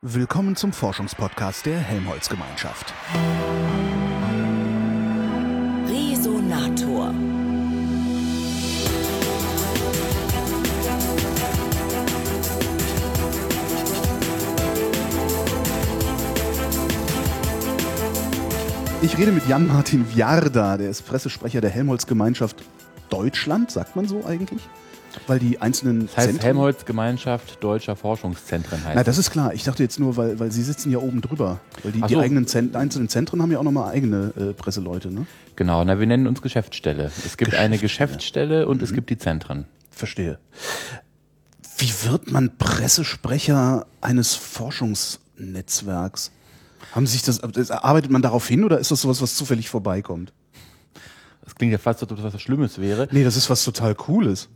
Willkommen zum Forschungspodcast der Helmholtz-Gemeinschaft. Resonator. Ich rede mit Jan-Martin Viarda, der ist Pressesprecher der Helmholtz-Gemeinschaft Deutschland, sagt man so eigentlich? Weil die einzelnen Das heißt Zentren- Helmholtz Gemeinschaft Deutscher Forschungszentren heißt Na, das ist klar. Ich dachte jetzt nur, weil, weil Sie sitzen ja oben drüber. Weil die, Ach die so. eigenen Zent einzelnen Zentren haben ja auch nochmal eigene äh, Presseleute, ne? Genau, na, wir nennen uns Geschäftsstelle. Es gibt eine Geschäftsstelle und Mhm. es gibt die Zentren. Verstehe. Wie wird man Pressesprecher eines Forschungsnetzwerks? Haben Sie sich das, das- arbeitet man darauf hin oder ist das sowas, was zufällig vorbeikommt? Das klingt ja fast so, dass was Schlimmes wäre. Nee, das ist was total Cooles.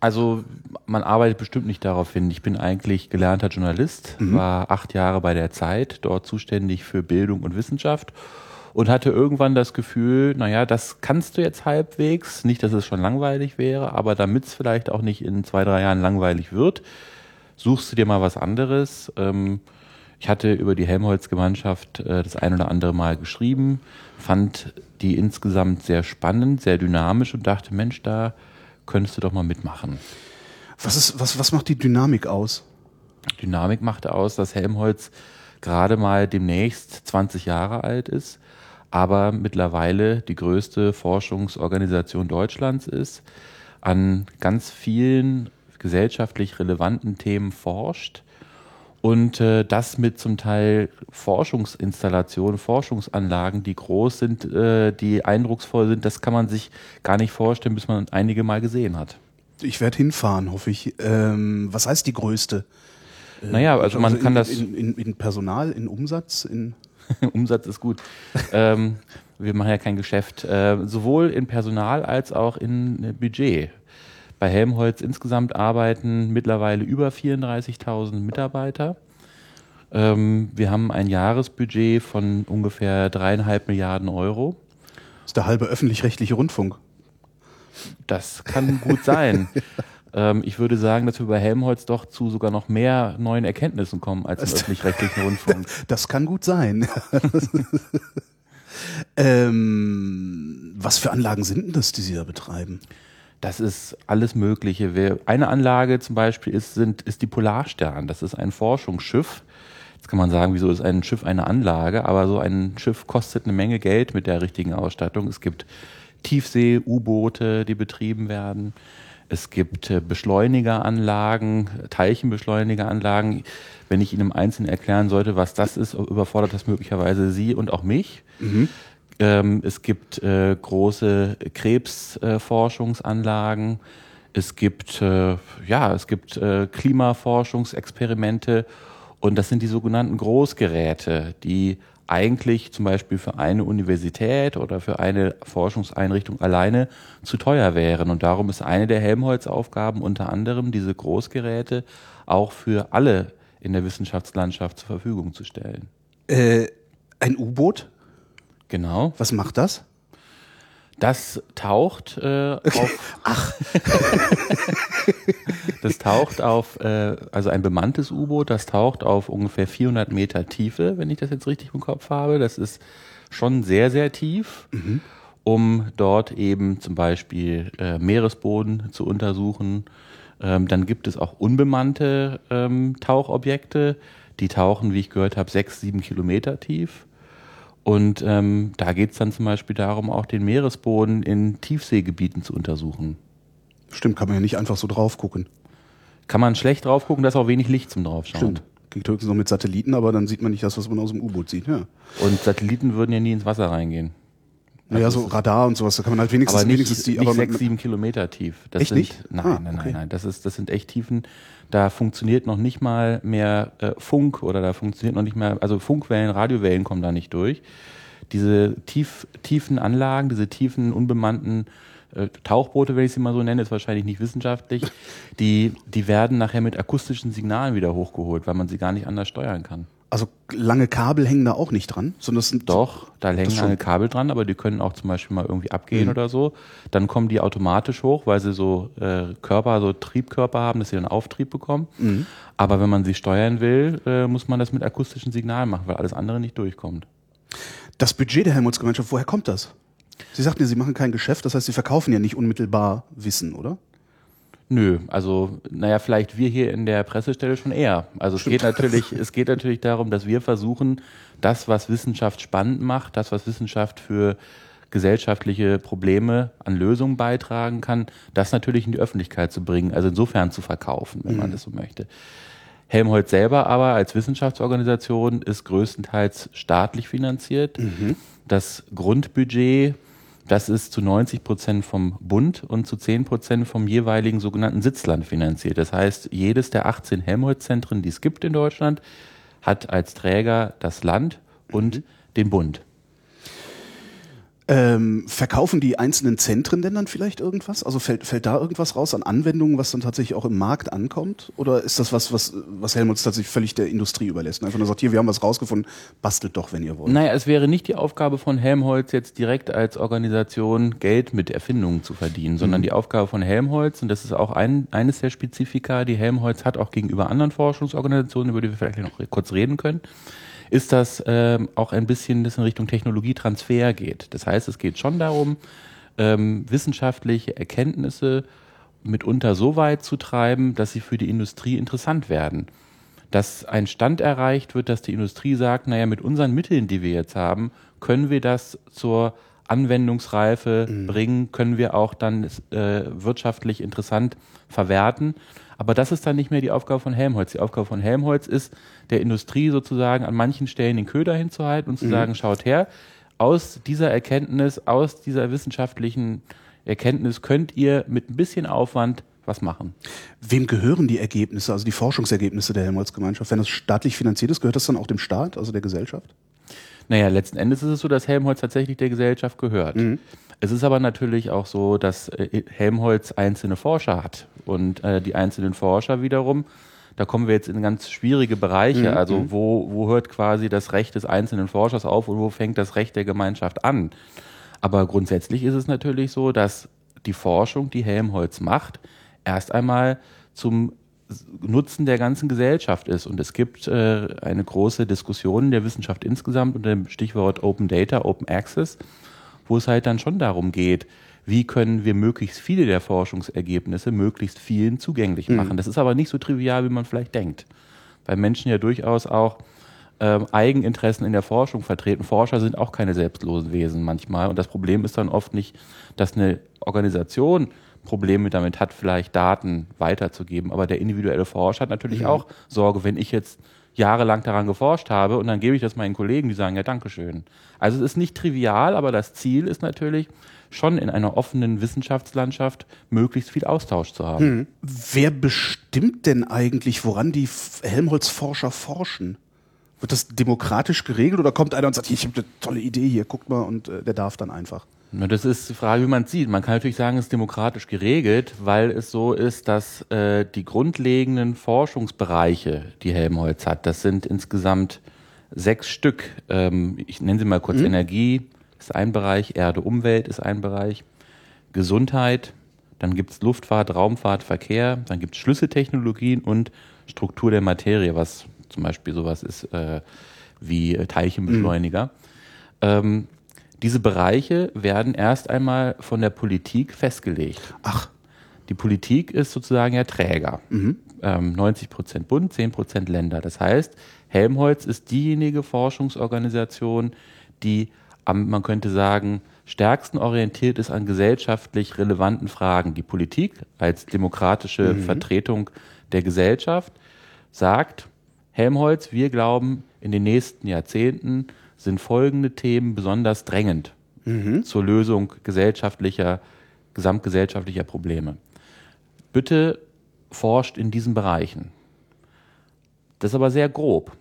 Also man arbeitet bestimmt nicht darauf hin. Ich bin eigentlich gelernter Journalist, war acht Jahre bei der Zeit, dort zuständig für Bildung und Wissenschaft und hatte irgendwann das Gefühl, naja, das kannst du jetzt halbwegs. Nicht, dass es schon langweilig wäre, aber damit es vielleicht auch nicht in zwei, drei Jahren langweilig wird, suchst du dir mal was anderes. Ähm, ich hatte über die Helmholtz-Gemeinschaft äh, das ein oder andere Mal geschrieben, fand die insgesamt sehr spannend, sehr dynamisch und dachte, Mensch, da könntest du doch mal mitmachen. Was, ist, was, was macht die Dynamik aus? Dynamik machte aus, dass Helmholtz gerade mal demnächst 20 Jahre alt ist, aber mittlerweile die größte Forschungsorganisation Deutschlands ist, an ganz vielen gesellschaftlich relevanten Themen forscht und äh, das mit zum Teil Forschungsinstallationen, Forschungsanlagen, die groß sind, äh, die eindrucksvoll sind, das kann man sich gar nicht vorstellen, bis man einige mal gesehen hat. Ich werde hinfahren, hoffe ich. Ähm, was heißt die größte? Naja, also man in, kann das In, in, in Personal, in Umsatz, in. Umsatz ist gut. ähm, wir machen ja kein Geschäft. Äh, sowohl in Personal als auch in äh, Budget. Bei Helmholtz insgesamt arbeiten mittlerweile über 34.000 Mitarbeiter. Ähm, wir haben ein Jahresbudget von ungefähr dreieinhalb Milliarden Euro. Das ist der halbe öffentlich-rechtliche Rundfunk. Das kann gut sein. ähm, ich würde sagen, dass wir bei Helmholtz doch zu sogar noch mehr neuen Erkenntnissen kommen als im öffentlich-rechtlichen Rundfunk. Das kann gut sein. ähm, was für Anlagen sind denn das, die Sie da betreiben? Das ist alles Mögliche. Eine Anlage zum Beispiel ist, sind, ist die Polarstern. Das ist ein Forschungsschiff. Jetzt kann man sagen, wieso ist ein Schiff eine Anlage? Aber so ein Schiff kostet eine Menge Geld mit der richtigen Ausstattung. Es gibt Tiefsee-U-Boote, die betrieben werden. Es gibt äh, Beschleunigeranlagen, Teilchenbeschleunigeranlagen. Wenn ich Ihnen im Einzelnen erklären sollte, was das ist, überfordert das möglicherweise Sie und auch mich. Ähm, es gibt äh, große Krebsforschungsanlagen. es gibt äh, ja, es gibt äh, Klimaforschungsexperimente und das sind die sogenannten Großgeräte, die eigentlich zum Beispiel für eine Universität oder für eine Forschungseinrichtung alleine zu teuer wären. Und darum ist eine der Helmholtz-Aufgaben unter anderem, diese Großgeräte auch für alle in der Wissenschaftslandschaft zur Verfügung zu stellen. Äh, ein U-Boot? Genau. Was macht das? Das taucht äh, auf. Ach. das taucht auf, äh, also ein bemanntes U-Boot, das taucht auf ungefähr 400 Meter Tiefe, wenn ich das jetzt richtig im Kopf habe. Das ist schon sehr, sehr tief, um dort eben zum Beispiel äh, Meeresboden zu untersuchen. Ähm, dann gibt es auch unbemannte ähm, Tauchobjekte, die tauchen, wie ich gehört habe, sechs, sieben Kilometer tief. Und ähm, da geht es dann zum Beispiel darum, auch den Meeresboden in Tiefseegebieten zu untersuchen. Stimmt, kann man ja nicht einfach so drauf gucken. Kann man schlecht drauf gucken, da ist auch wenig Licht zum draufschauen. Stimmt. Geht höchstens noch mit Satelliten, aber dann sieht man nicht das, was man aus dem U-Boot sieht. Ja. Und Satelliten würden ja nie ins Wasser reingehen. Naja, Also so Radar und sowas, da kann man halt wenigstens, Aber nicht, wenigstens die. nicht aber sechs, sieben Kilometer tief. Das Echt sind, nicht? Nein, Ah, nein, nein, okay. nein. Das, ist, das sind echt Tiefen. Da funktioniert noch nicht mal mehr äh, Funk oder da funktioniert noch nicht mal, also Funkwellen, Radiowellen kommen da nicht durch. Diese tief, tiefen Anlagen, diese tiefen, unbemannten äh, Tauchboote, wenn ich sie mal so nenne, ist wahrscheinlich nicht wissenschaftlich, die, die werden nachher mit akustischen Signalen wieder hochgeholt, weil man sie gar nicht anders steuern kann. Also lange Kabel hängen da auch nicht dran, sondern es sind Doch, da hängen lange Kabel dran, aber die können auch zum Beispiel mal irgendwie abgehen mhm. oder so. Dann kommen die automatisch hoch, weil sie so äh, Körper, so Triebkörper haben, dass sie einen Auftrieb bekommen. Mhm. Aber wenn man sie steuern will, äh, muss man das mit akustischen Signalen machen, weil alles andere nicht durchkommt. Das Budget der Helmholtz-Gemeinschaft, woher kommt das? Sie sagten ja, Sie machen kein Geschäft, das heißt, Sie verkaufen ja nicht unmittelbar Wissen, oder? Nö, also naja, vielleicht wir hier in der Pressestelle schon eher. Also es geht natürlich, es geht natürlich darum, dass wir versuchen, das, was Wissenschaft spannend macht, das, was Wissenschaft für gesellschaftliche Probleme an Lösungen beitragen kann, das natürlich in die Öffentlichkeit zu bringen, also insofern zu verkaufen, wenn mhm. man das so möchte. Helmholtz selber aber als Wissenschaftsorganisation ist größtenteils staatlich finanziert. Mhm. Das Grundbudget das ist zu 90 Prozent vom Bund und zu 10 Prozent vom jeweiligen sogenannten Sitzland finanziert. Das heißt, jedes der 18 Helmholtz-Zentren, die es gibt in Deutschland, hat als Träger das Land und mhm. den Bund. Ähm, verkaufen die einzelnen Zentren denn dann vielleicht irgendwas? Also fällt, fällt da irgendwas raus an Anwendungen, was dann tatsächlich auch im Markt ankommt? Oder ist das was, was, was Helmholtz tatsächlich völlig der Industrie überlässt? Einfach nur sagt, hier, wir haben was rausgefunden, bastelt doch, wenn ihr wollt. Naja, es wäre nicht die Aufgabe von Helmholtz, jetzt direkt als Organisation Geld mit Erfindungen zu verdienen, sondern mhm. die Aufgabe von Helmholtz, und das ist auch ein, eines der Spezifika, die Helmholtz hat, auch gegenüber anderen Forschungsorganisationen, über die wir vielleicht noch kurz reden können, ist das ähm, auch ein bisschen das in Richtung Technologietransfer geht. Das heißt, es geht schon darum, ähm, wissenschaftliche Erkenntnisse mitunter so weit zu treiben, dass sie für die Industrie interessant werden. Dass ein Stand erreicht wird, dass die Industrie sagt, naja, mit unseren Mitteln, die wir jetzt haben, können wir das zur Anwendungsreife mhm. bringen, können wir auch dann äh, wirtschaftlich interessant verwerten. Aber das ist dann nicht mehr die Aufgabe von Helmholtz. Die Aufgabe von Helmholtz ist, der Industrie sozusagen an manchen Stellen den Köder hinzuhalten und zu mhm. sagen, schaut her, aus dieser Erkenntnis, aus dieser wissenschaftlichen Erkenntnis könnt ihr mit ein bisschen Aufwand was machen. Wem gehören die Ergebnisse, also die Forschungsergebnisse der Helmholtz-Gemeinschaft? Wenn das staatlich finanziert ist, gehört das dann auch dem Staat, also der Gesellschaft? Naja, letzten Endes ist es so, dass Helmholtz tatsächlich der Gesellschaft gehört. Mhm. Es ist aber natürlich auch so, dass äh, Helmholtz einzelne Forscher hat. Und äh, die einzelnen Forscher wiederum, da kommen wir jetzt in ganz schwierige Bereiche. Mhm. Also mhm. wo, wo hört quasi das Recht des einzelnen Forschers auf und wo fängt das Recht der Gemeinschaft an? Aber grundsätzlich ist es natürlich so, dass die Forschung, die Helmholtz macht, erst einmal zum Nutzen der ganzen Gesellschaft ist. Und es gibt äh, eine große Diskussion der Wissenschaft insgesamt unter dem Stichwort Open Data, Open Access wo es halt dann schon darum geht, wie können wir möglichst viele der Forschungsergebnisse möglichst vielen zugänglich mhm. machen. Mhm. Das ist aber nicht so trivial, wie man vielleicht denkt, weil Menschen ja durchaus auch ähm, Eigeninteressen in der Forschung vertreten. Forscher sind auch keine selbstlosen Wesen manchmal und das Problem ist dann oft nicht, dass eine Organisation Probleme damit hat, vielleicht Daten weiterzugeben, aber der individuelle Forscher hat natürlich mhm. auch Sorge, wenn ich jetzt jahrelang daran geforscht habe und dann gebe ich das meinen Kollegen, die sagen, ja, Dankeschön. Also es ist nicht trivial, aber das Ziel ist natürlich, schon in einer offenen Wissenschaftslandschaft möglichst viel Austausch zu haben. Hm. Wer bestimmt denn eigentlich, woran die Helmholtz-Forscher forschen? Wird das demokratisch geregelt oder kommt einer und sagt, ich habe eine tolle Idee hier, guckt mal und äh, der darf dann einfach? Na, das ist die Frage, wie man es sieht. Man kann natürlich sagen, es ist demokratisch geregelt, weil es so ist, dass äh, die grundlegenden Forschungsbereiche, die Helmholtz hat, das sind insgesamt sechs Stück. Ähm, ich nenne sie mal kurz mhm. Energie ist ein Bereich, Erde, Umwelt ist ein Bereich, Gesundheit, dann gibt es Luftfahrt, Raumfahrt, Verkehr, dann gibt es Schlüsseltechnologien und Struktur der Materie, was zum Beispiel sowas ist äh, wie Teilchenbeschleuniger. Mhm. Ähm, diese Bereiche werden erst einmal von der Politik festgelegt. Ach. Die Politik ist sozusagen ja Träger. Mhm. Ähm, 90 Prozent Bund, 10 Prozent Länder. Das heißt, Helmholtz ist diejenige Forschungsorganisation, die am, man könnte sagen, stärksten orientiert ist an gesellschaftlich relevanten Fragen. Die Politik als demokratische mhm. Vertretung der Gesellschaft sagt, Helmholtz, wir glauben, in den nächsten Jahrzehnten sind folgende Themen besonders drängend mhm. zur Lösung gesellschaftlicher, gesamtgesellschaftlicher Probleme. Bitte forscht in diesen Bereichen. Das ist aber sehr grob.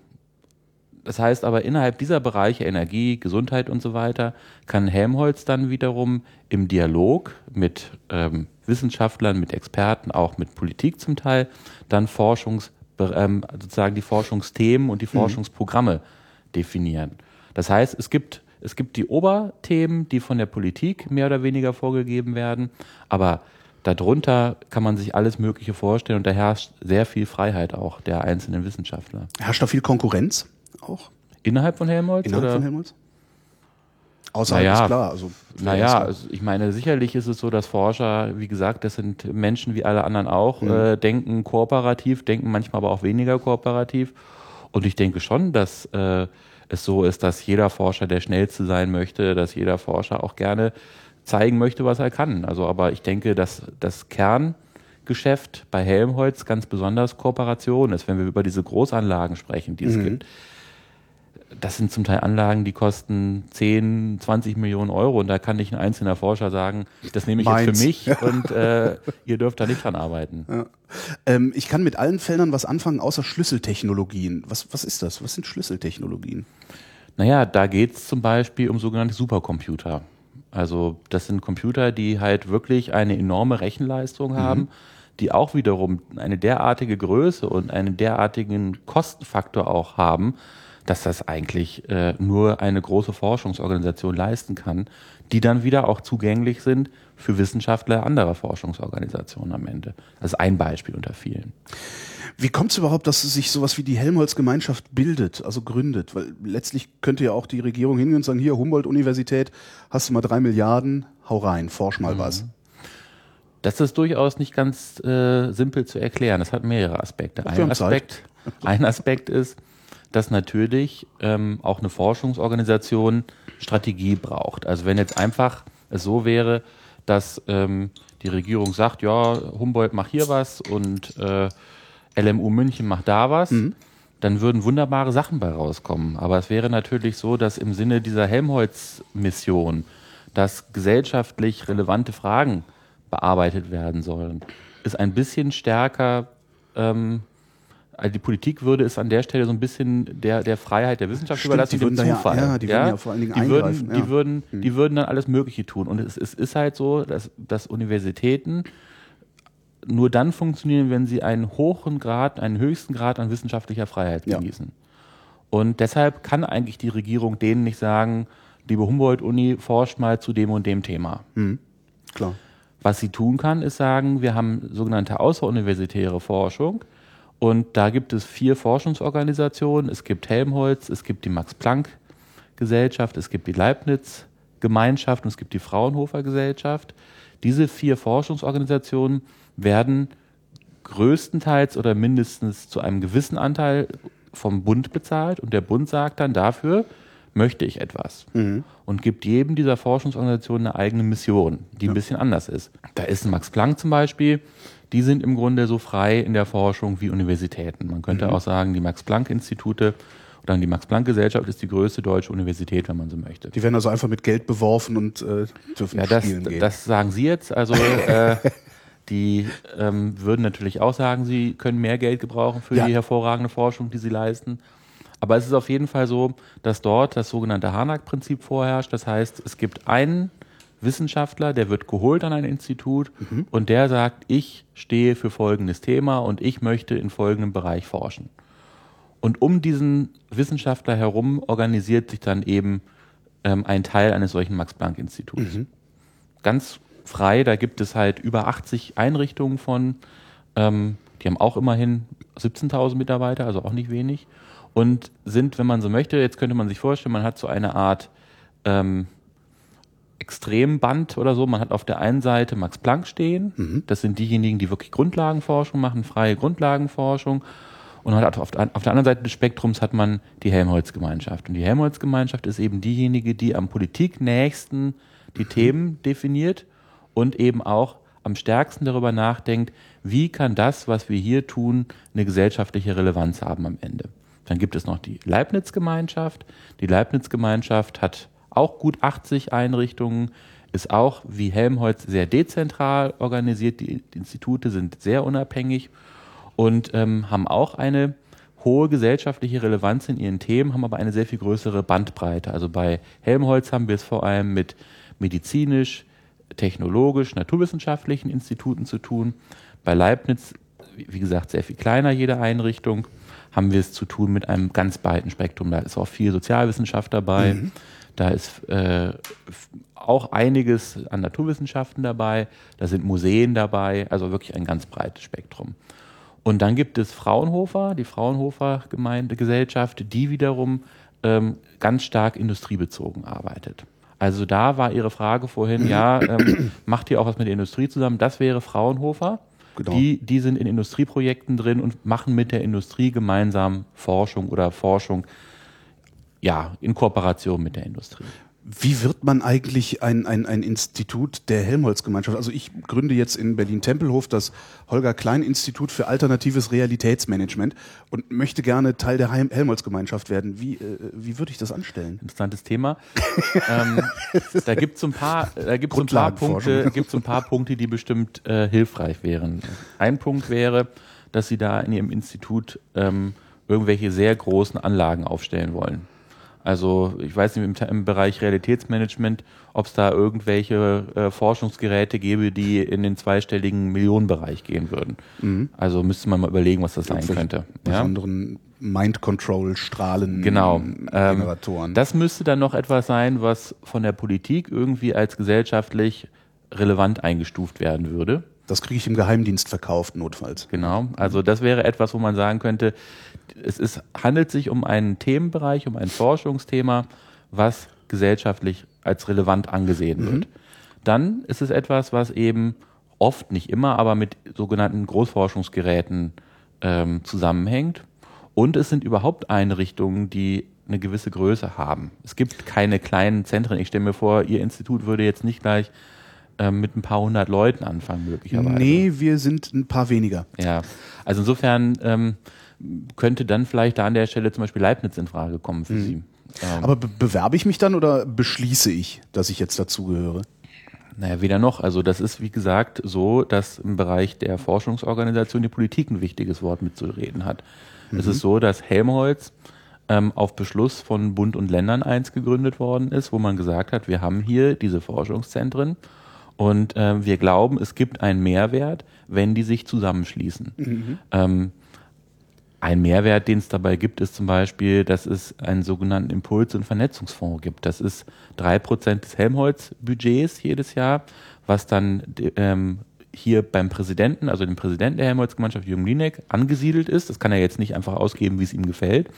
das heißt aber, innerhalb dieser Bereiche Energie, Gesundheit und so weiter, kann Helmholtz dann wiederum im Dialog mit ähm, Wissenschaftlern, mit Experten, auch mit Politik zum Teil, dann Forschungs, ähm, sozusagen die Forschungsthemen und die mhm. Forschungsprogramme definieren. Das heißt, es gibt, es gibt die Oberthemen, die von der Politik mehr oder weniger vorgegeben werden, aber darunter kann man sich alles Mögliche vorstellen und da herrscht sehr viel Freiheit auch der einzelnen Wissenschaftler. Herrscht da viel Konkurrenz auch? Innerhalb von Helmholtz? Innerhalb oder? von Helmholtz? Außerhalb naja, ist klar. Also naja, also ich meine, sicherlich ist es so, dass Forscher, wie gesagt, das sind Menschen wie alle anderen auch, mhm. äh, denken kooperativ, denken manchmal aber auch weniger kooperativ. Und ich denke schon, dass äh, es so ist, dass jeder Forscher der Schnellste sein möchte, dass jeder Forscher auch gerne zeigen möchte, was er kann. Also, aber ich denke, dass das Kerngeschäft bei Helmholtz ganz besonders Kooperation ist, wenn wir über diese Großanlagen sprechen, die es mhm. gibt. Das sind zum Teil Anlagen, die kosten 10, 20 Millionen Euro und da kann nicht ein einzelner Forscher sagen, das nehme ich Meins. jetzt für mich und äh, ihr dürft da nicht dran arbeiten. Ja. Ähm, ich kann mit allen Feldern was anfangen, außer Schlüsseltechnologien. Was, was ist das? Was sind Schlüsseltechnologien? Naja, da geht es zum Beispiel um sogenannte Supercomputer. Also das sind Computer, die halt wirklich eine enorme Rechenleistung mhm. haben, die auch wiederum eine derartige Größe und einen derartigen Kostenfaktor auch haben, dass das eigentlich äh, nur eine große Forschungsorganisation leisten kann, die dann wieder auch zugänglich sind für Wissenschaftler anderer Forschungsorganisationen am Ende. Das ist ein Beispiel unter vielen. Wie kommt es überhaupt, dass sich sowas wie die Helmholtz-Gemeinschaft bildet, also gründet? Weil letztlich könnte ja auch die Regierung hingehen und sagen, hier Humboldt-Universität, hast du mal drei Milliarden, hau rein, forsch mal mhm. was. Das ist durchaus nicht ganz äh, simpel zu erklären. Das hat mehrere Aspekte. Ein Aspekt, ein Aspekt ist, dass natürlich ähm, auch eine Forschungsorganisation Strategie braucht. Also wenn jetzt einfach es so wäre, dass ähm, die Regierung sagt, ja, Humboldt macht hier was und äh, LMU München macht da was, mhm. dann würden wunderbare Sachen bei rauskommen. Aber es wäre natürlich so, dass im Sinne dieser Helmholtz-Mission, dass gesellschaftlich relevante Fragen bearbeitet werden sollen, ist ein bisschen stärker ähm, also die Politik würde es an der Stelle so ein bisschen der, der Freiheit der Wissenschaft Stimmt, überlassen, dem Zufall. Ja, ja, die würden ja vor allen Dingen die würden, ja. die, würden, hm. die würden dann alles Mögliche tun. Und es, es ist halt so, dass, dass Universitäten nur dann funktionieren, wenn sie einen hohen Grad, einen höchsten Grad an wissenschaftlicher Freiheit genießen. Ja. Und deshalb kann eigentlich die Regierung denen nicht sagen, liebe Humboldt-Uni, forscht mal zu dem und dem Thema. Mhm. Klar. Was sie tun kann, ist sagen, wir haben sogenannte außeruniversitäre Forschung und da gibt es vier Forschungsorganisationen. Es gibt Helmholtz, es gibt die Max-Planck-Gesellschaft, es gibt die Leibniz-Gemeinschaft und es gibt die Fraunhofer Gesellschaft. Diese vier Forschungsorganisationen werden größtenteils oder mindestens zu einem gewissen Anteil vom Bund bezahlt und der Bund sagt dann dafür, möchte ich etwas mhm. und gibt jedem dieser Forschungsorganisationen eine eigene Mission, die ja. ein bisschen anders ist. Da ist ein Max Planck zum Beispiel, die sind im Grunde so frei in der Forschung wie Universitäten. Man könnte mhm. auch sagen, die Max Planck Institute oder die Max Planck Gesellschaft ist die größte deutsche Universität, wenn man so möchte. Die werden also einfach mit Geld beworfen und äh, dürfen ja, das, spielen gehen. Das sagen Sie jetzt. Also äh, Die ähm, würden natürlich auch sagen, sie können mehr Geld gebrauchen für ja. die hervorragende Forschung, die sie leisten. Aber es ist auf jeden Fall so, dass dort das sogenannte Harnack-Prinzip vorherrscht. Das heißt, es gibt einen Wissenschaftler, der wird geholt an ein Institut mhm. und der sagt, ich stehe für folgendes Thema und ich möchte in folgendem Bereich forschen. Und um diesen Wissenschaftler herum organisiert sich dann eben ähm, ein Teil eines solchen Max-Planck-Instituts. Mhm. Ganz frei. Da gibt es halt über 80 Einrichtungen von. Ähm, die haben auch immerhin 17.000 Mitarbeiter, also auch nicht wenig. Und sind, wenn man so möchte, jetzt könnte man sich vorstellen, man hat so eine Art ähm, Extremband oder so. Man hat auf der einen Seite Max Planck stehen. Mhm. Das sind diejenigen, die wirklich Grundlagenforschung machen, freie Grundlagenforschung. Und hat auf, der anderen Seite des Spektrums hat man die Helmholtz-Gemeinschaft. Und die Helmholtz-Gemeinschaft ist eben diejenige, die am politiknächsten die mhm. Themen definiert und eben auch am stärksten darüber nachdenkt, wie kann das, was wir hier tun, eine gesellschaftliche Relevanz haben am Ende. Dann gibt es noch die Leibniz-Gemeinschaft. Die Leibniz-Gemeinschaft hat auch gut 80 Einrichtungen, ist auch wie Helmholtz sehr dezentral organisiert. Die Institute sind sehr unabhängig und ähm, haben auch eine hohe gesellschaftliche Relevanz in ihren Themen, haben aber eine sehr viel größere Bandbreite. Also bei Helmholtz haben wir es vor allem mit medizinisch, technologisch, naturwissenschaftlichen Instituten zu tun. Bei Leibniz, wie gesagt, sehr viel kleiner jede Einrichtung, haben wir es zu tun mit einem ganz breiten Spektrum. Da ist auch viel Sozialwissenschaft dabei. Mhm. Da ist äh, auch einiges an Naturwissenschaften dabei. Da sind Museen dabei. Also wirklich ein ganz breites Spektrum. Und dann gibt es Fraunhofer, die Fraunhofer Gemeindegesellschaft, die wiederum ähm, ganz stark industriebezogen arbeitet. Also da war Ihre Frage vorhin, ja, ähm, macht ihr auch was mit der Industrie zusammen? Das wäre Fraunhofer. Genau. Die, die sind in Industrieprojekten drin und machen mit der Industrie gemeinsam Forschung oder Forschung, ja, in Kooperation mit der Industrie. Wie wird man eigentlich ein, ein, ein Institut der Helmholtz-Gemeinschaft? Also ich gründe jetzt in Berlin-Tempelhof das Holger Klein-Institut für alternatives Realitätsmanagement und möchte gerne Teil der Helmholtz-Gemeinschaft werden. Wie, äh, wie würde ich das anstellen? Interessantes Thema. ähm, da gibt es ein paar, da gibt's so ein paar Punkte, gibt's ein paar Punkte, die bestimmt äh, hilfreich wären. Ein Punkt wäre, dass Sie da in Ihrem Institut ähm, irgendwelche sehr großen Anlagen aufstellen wollen. Also ich weiß nicht, im, im Bereich Realitätsmanagement, ob es da irgendwelche äh, Forschungsgeräte gäbe, die in den zweistelligen Millionenbereich gehen würden. Mhm. Also müsste man mal überlegen, was das sein könnte. Besonderen ja? Mind Control Strahlen genau. Generatoren. Ähm, das müsste dann noch etwas sein, was von der Politik irgendwie als gesellschaftlich relevant eingestuft werden würde. Das kriege ich im Geheimdienst verkauft, notfalls. Genau. Also das wäre etwas, wo man sagen könnte, es ist, handelt sich um einen Themenbereich, um ein Forschungsthema, was gesellschaftlich als relevant angesehen wird. Mhm. Dann ist es etwas, was eben oft, nicht immer, aber mit sogenannten Großforschungsgeräten ähm, zusammenhängt. Und es sind überhaupt Einrichtungen, die eine gewisse Größe haben. Es gibt keine kleinen Zentren. Ich stelle mir vor, Ihr Institut würde jetzt nicht gleich ähm, mit ein paar hundert Leuten anfangen, möglicherweise. Nee, wir sind ein paar weniger. Ja, also insofern ähm, könnte dann vielleicht da an der Stelle zum Beispiel Leibniz in Frage kommen für mhm. Sie. Ähm, Aber be bewerbe ich mich dann oder beschließe ich, dass ich jetzt dazugehöre? Naja, weder noch. Also das ist, wie gesagt, so, dass im Bereich der Forschungsorganisation die Politik ein wichtiges Wort mitzureden hat. Mhm. Es ist so, dass Helmholtz ähm, auf Beschluss von Bund und Ländern eins gegründet worden ist, wo man gesagt hat, wir haben hier diese Forschungszentren und äh, wir glauben, es gibt einen Mehrwert, wenn die sich zusammenschließen. Mhm. Ähm, ein Mehrwert, den es dabei gibt, ist zum Beispiel, dass es einen sogenannten Impuls- und Vernetzungsfonds gibt. Das ist drei Prozent des Helmholtz-Budgets jedes Jahr, was dann ähm, hier beim Präsidenten, also dem Präsidenten der Helmholtz-Gemeinschaft, Jürgen Linek, angesiedelt ist. Das kann er jetzt nicht einfach ausgeben, wie es ihm gefällt.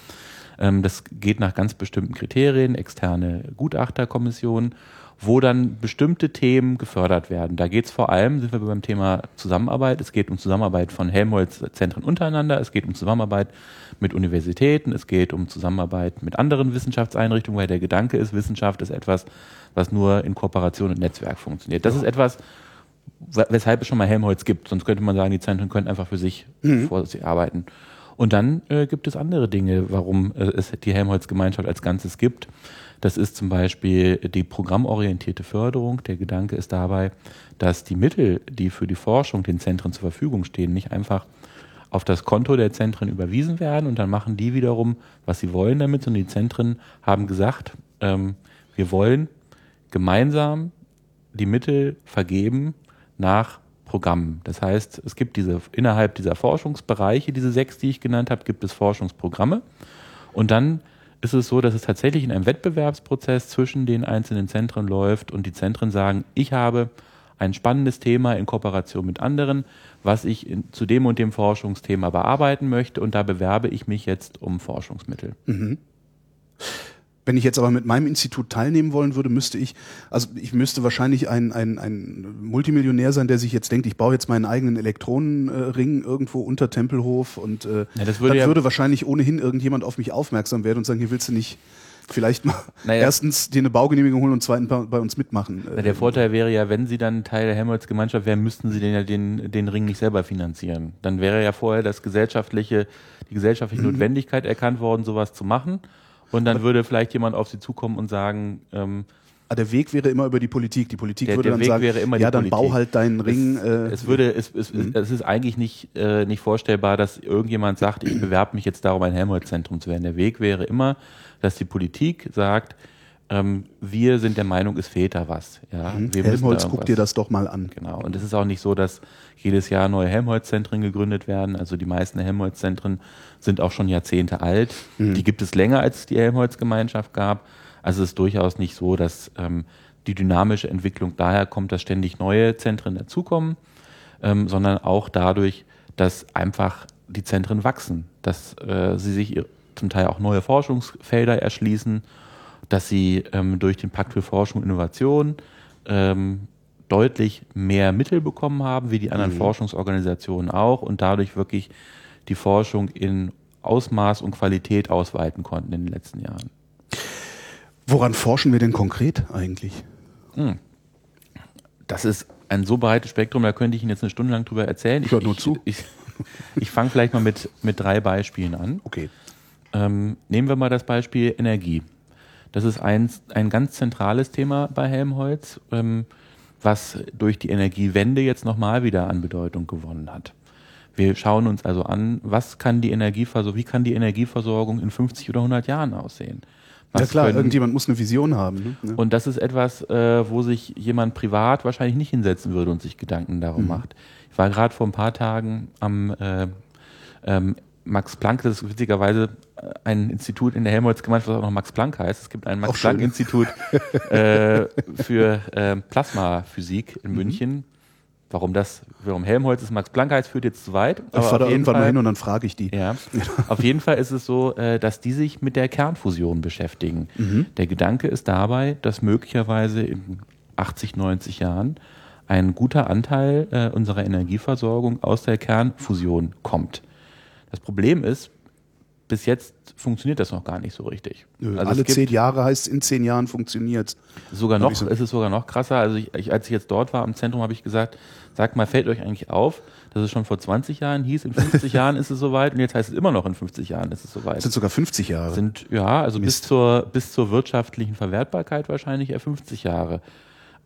Ähm, das geht nach ganz bestimmten Kriterien, externe Gutachterkommissionen wo dann bestimmte Themen gefördert werden. Da geht es vor allem, sind wir beim Thema Zusammenarbeit, es geht um Zusammenarbeit von Helmholtz-Zentren untereinander, es geht um Zusammenarbeit mit Universitäten, es geht um Zusammenarbeit mit anderen Wissenschaftseinrichtungen, weil der Gedanke ist, Wissenschaft ist etwas, was nur in Kooperation und Netzwerk funktioniert. Das ist etwas, weshalb es schon mal Helmholtz gibt. Sonst könnte man sagen, die Zentren könnten einfach für sich mhm. vor sich arbeiten. Und dann äh, gibt es andere Dinge, warum äh, es die Helmholtz-Gemeinschaft als Ganzes gibt. Das ist zum Beispiel die programmorientierte Förderung. Der Gedanke ist dabei, dass die Mittel, die für die Forschung den Zentren zur Verfügung stehen, nicht einfach auf das Konto der Zentren überwiesen werden und dann machen die wiederum, was sie wollen damit, sondern die Zentren haben gesagt, ähm, wir wollen gemeinsam die Mittel vergeben nach Programmen. Das heißt, es gibt diese innerhalb dieser Forschungsbereiche, diese sechs, die ich genannt habe, gibt es Forschungsprogramme und dann ist es so, dass es tatsächlich in einem Wettbewerbsprozess zwischen den einzelnen Zentren läuft und die Zentren sagen, ich habe ein spannendes Thema in Kooperation mit anderen, was ich in, zu dem und dem Forschungsthema bearbeiten möchte und da bewerbe ich mich jetzt um Forschungsmittel. Mhm. Wenn ich jetzt aber mit meinem Institut teilnehmen wollen würde, müsste ich, also ich müsste wahrscheinlich ein, ein, ein Multimillionär sein, der sich jetzt denkt, ich baue jetzt meinen eigenen Elektronenring irgendwo unter Tempelhof und äh, ja, das würde, dann ja würde wahrscheinlich ohnehin irgendjemand auf mich aufmerksam werden und sagen, hier willst du nicht vielleicht mal naja. erstens dir eine Baugenehmigung holen und zweitens bei uns mitmachen. Na, der Vorteil wäre ja, wenn sie dann Teil der Helmholtz-Gemeinschaft wären, müssten sie den ja den, den Ring nicht selber finanzieren. Dann wäre ja vorher das gesellschaftliche, die gesellschaftliche mhm. Notwendigkeit erkannt worden, sowas zu machen. Und dann würde vielleicht jemand auf sie zukommen und sagen, ähm, Ah, der Weg wäre immer über die Politik. Die Politik Der- würde der dann Weg sagen, wäre immer ja, dann bau Politik. halt deinen Ring. Es, äh, es würde, es, es, es ist eigentlich nicht, äh, nicht vorstellbar, dass irgendjemand sagt, ich bewerbe mich jetzt darum, ein Helmholtz-Zentrum zu werden. Der Weg wäre immer, dass die Politik sagt, ähm, wir sind der Meinung, es fehlt da was. Ja, wir da Mhm. Helmholtz, guck dir das doch mal an. Genau. Und es ist auch nicht so, dass jedes Jahr neue Helmholtz-Zentren gegründet werden. Also die meisten Helmholtz-Zentren sind auch schon Jahrzehnte alt. Die gibt es länger, als es die Helmholtz-Gemeinschaft gab. Also es ist durchaus nicht so, dass ähm, die dynamische Entwicklung daher kommt, dass ständig neue Zentren dazukommen, ähm, sondern auch dadurch, dass einfach die Zentren wachsen, dass äh, sie sich zum Teil auch neue Forschungsfelder erschließen, dass sie ähm, durch den Pakt für Forschung und Innovation ähm, deutlich mehr Mittel bekommen haben, wie die anderen Forschungsorganisationen auch, und dadurch wirklich die Forschung in Ausmaß und Qualität ausweiten konnten in den letzten Jahren. Woran forschen wir denn konkret eigentlich? Das ist ein so breites Spektrum, da könnte ich Ihnen jetzt eine Stunde lang drüber erzählen. Ich hör nur zu. Ich, ich fange vielleicht mal mit, mit drei Beispielen an. Okay. Ähm, nehmen wir mal das Beispiel Energie. Das ist ein, ein ganz zentrales Thema bei Helmholtz, ähm, was durch die Energiewende jetzt nochmal wieder an Bedeutung gewonnen hat. Wir schauen uns also an, was kann die Energieversorgung, wie kann die Energieversorgung in 50 oder 100 Jahren aussehen? Was ja klar, können- irgendjemand muss eine Vision haben. Ne? Und das ist etwas, äh, wo sich jemand privat wahrscheinlich nicht hinsetzen würde und sich Gedanken darum macht. Ich war gerade vor ein paar Tagen am äh, ähm, Max Planck, das ist witzigerweise äh, ein Institut in der Helmholtz-Gemeinschaft, was auch noch Max Planck heißt. Es gibt ein Auch schön. Max-Planck-Institut äh, für äh, Plasmaphysik in München. Warum das, warum Helmholtz es Max Planck heißt, führt jetzt zu weit. Ich fahre da irgendwann mal Fall- hin und dann frage ich die. ja, auf jeden Fall ist es so, äh, dass die sich mit der Kernfusion beschäftigen. Der Gedanke ist dabei, dass möglicherweise in 80, 90 Jahren ein guter Anteil äh, unserer Energieversorgung aus der Kernfusion kommt. Das Problem ist, bis jetzt funktioniert das noch gar nicht so richtig. Nö, Also Alle es zehn Jahre heißt, in zehn Jahren funktioniert's. Sogar Hab noch, so- es ist sogar noch krasser. Also ich, ich, als ich jetzt dort war am Zentrum, habe ich gesagt, sagt mal, fällt euch eigentlich auf, dass es schon vor 20 Jahren hieß, in 50 Jahren ist es soweit und jetzt heißt es immer noch in 50 Jahren ist es soweit. Das sind sogar 50 Jahre. sind ja, also bis zur, bis zur wirtschaftlichen Verwertbarkeit wahrscheinlich eher 50 Jahre.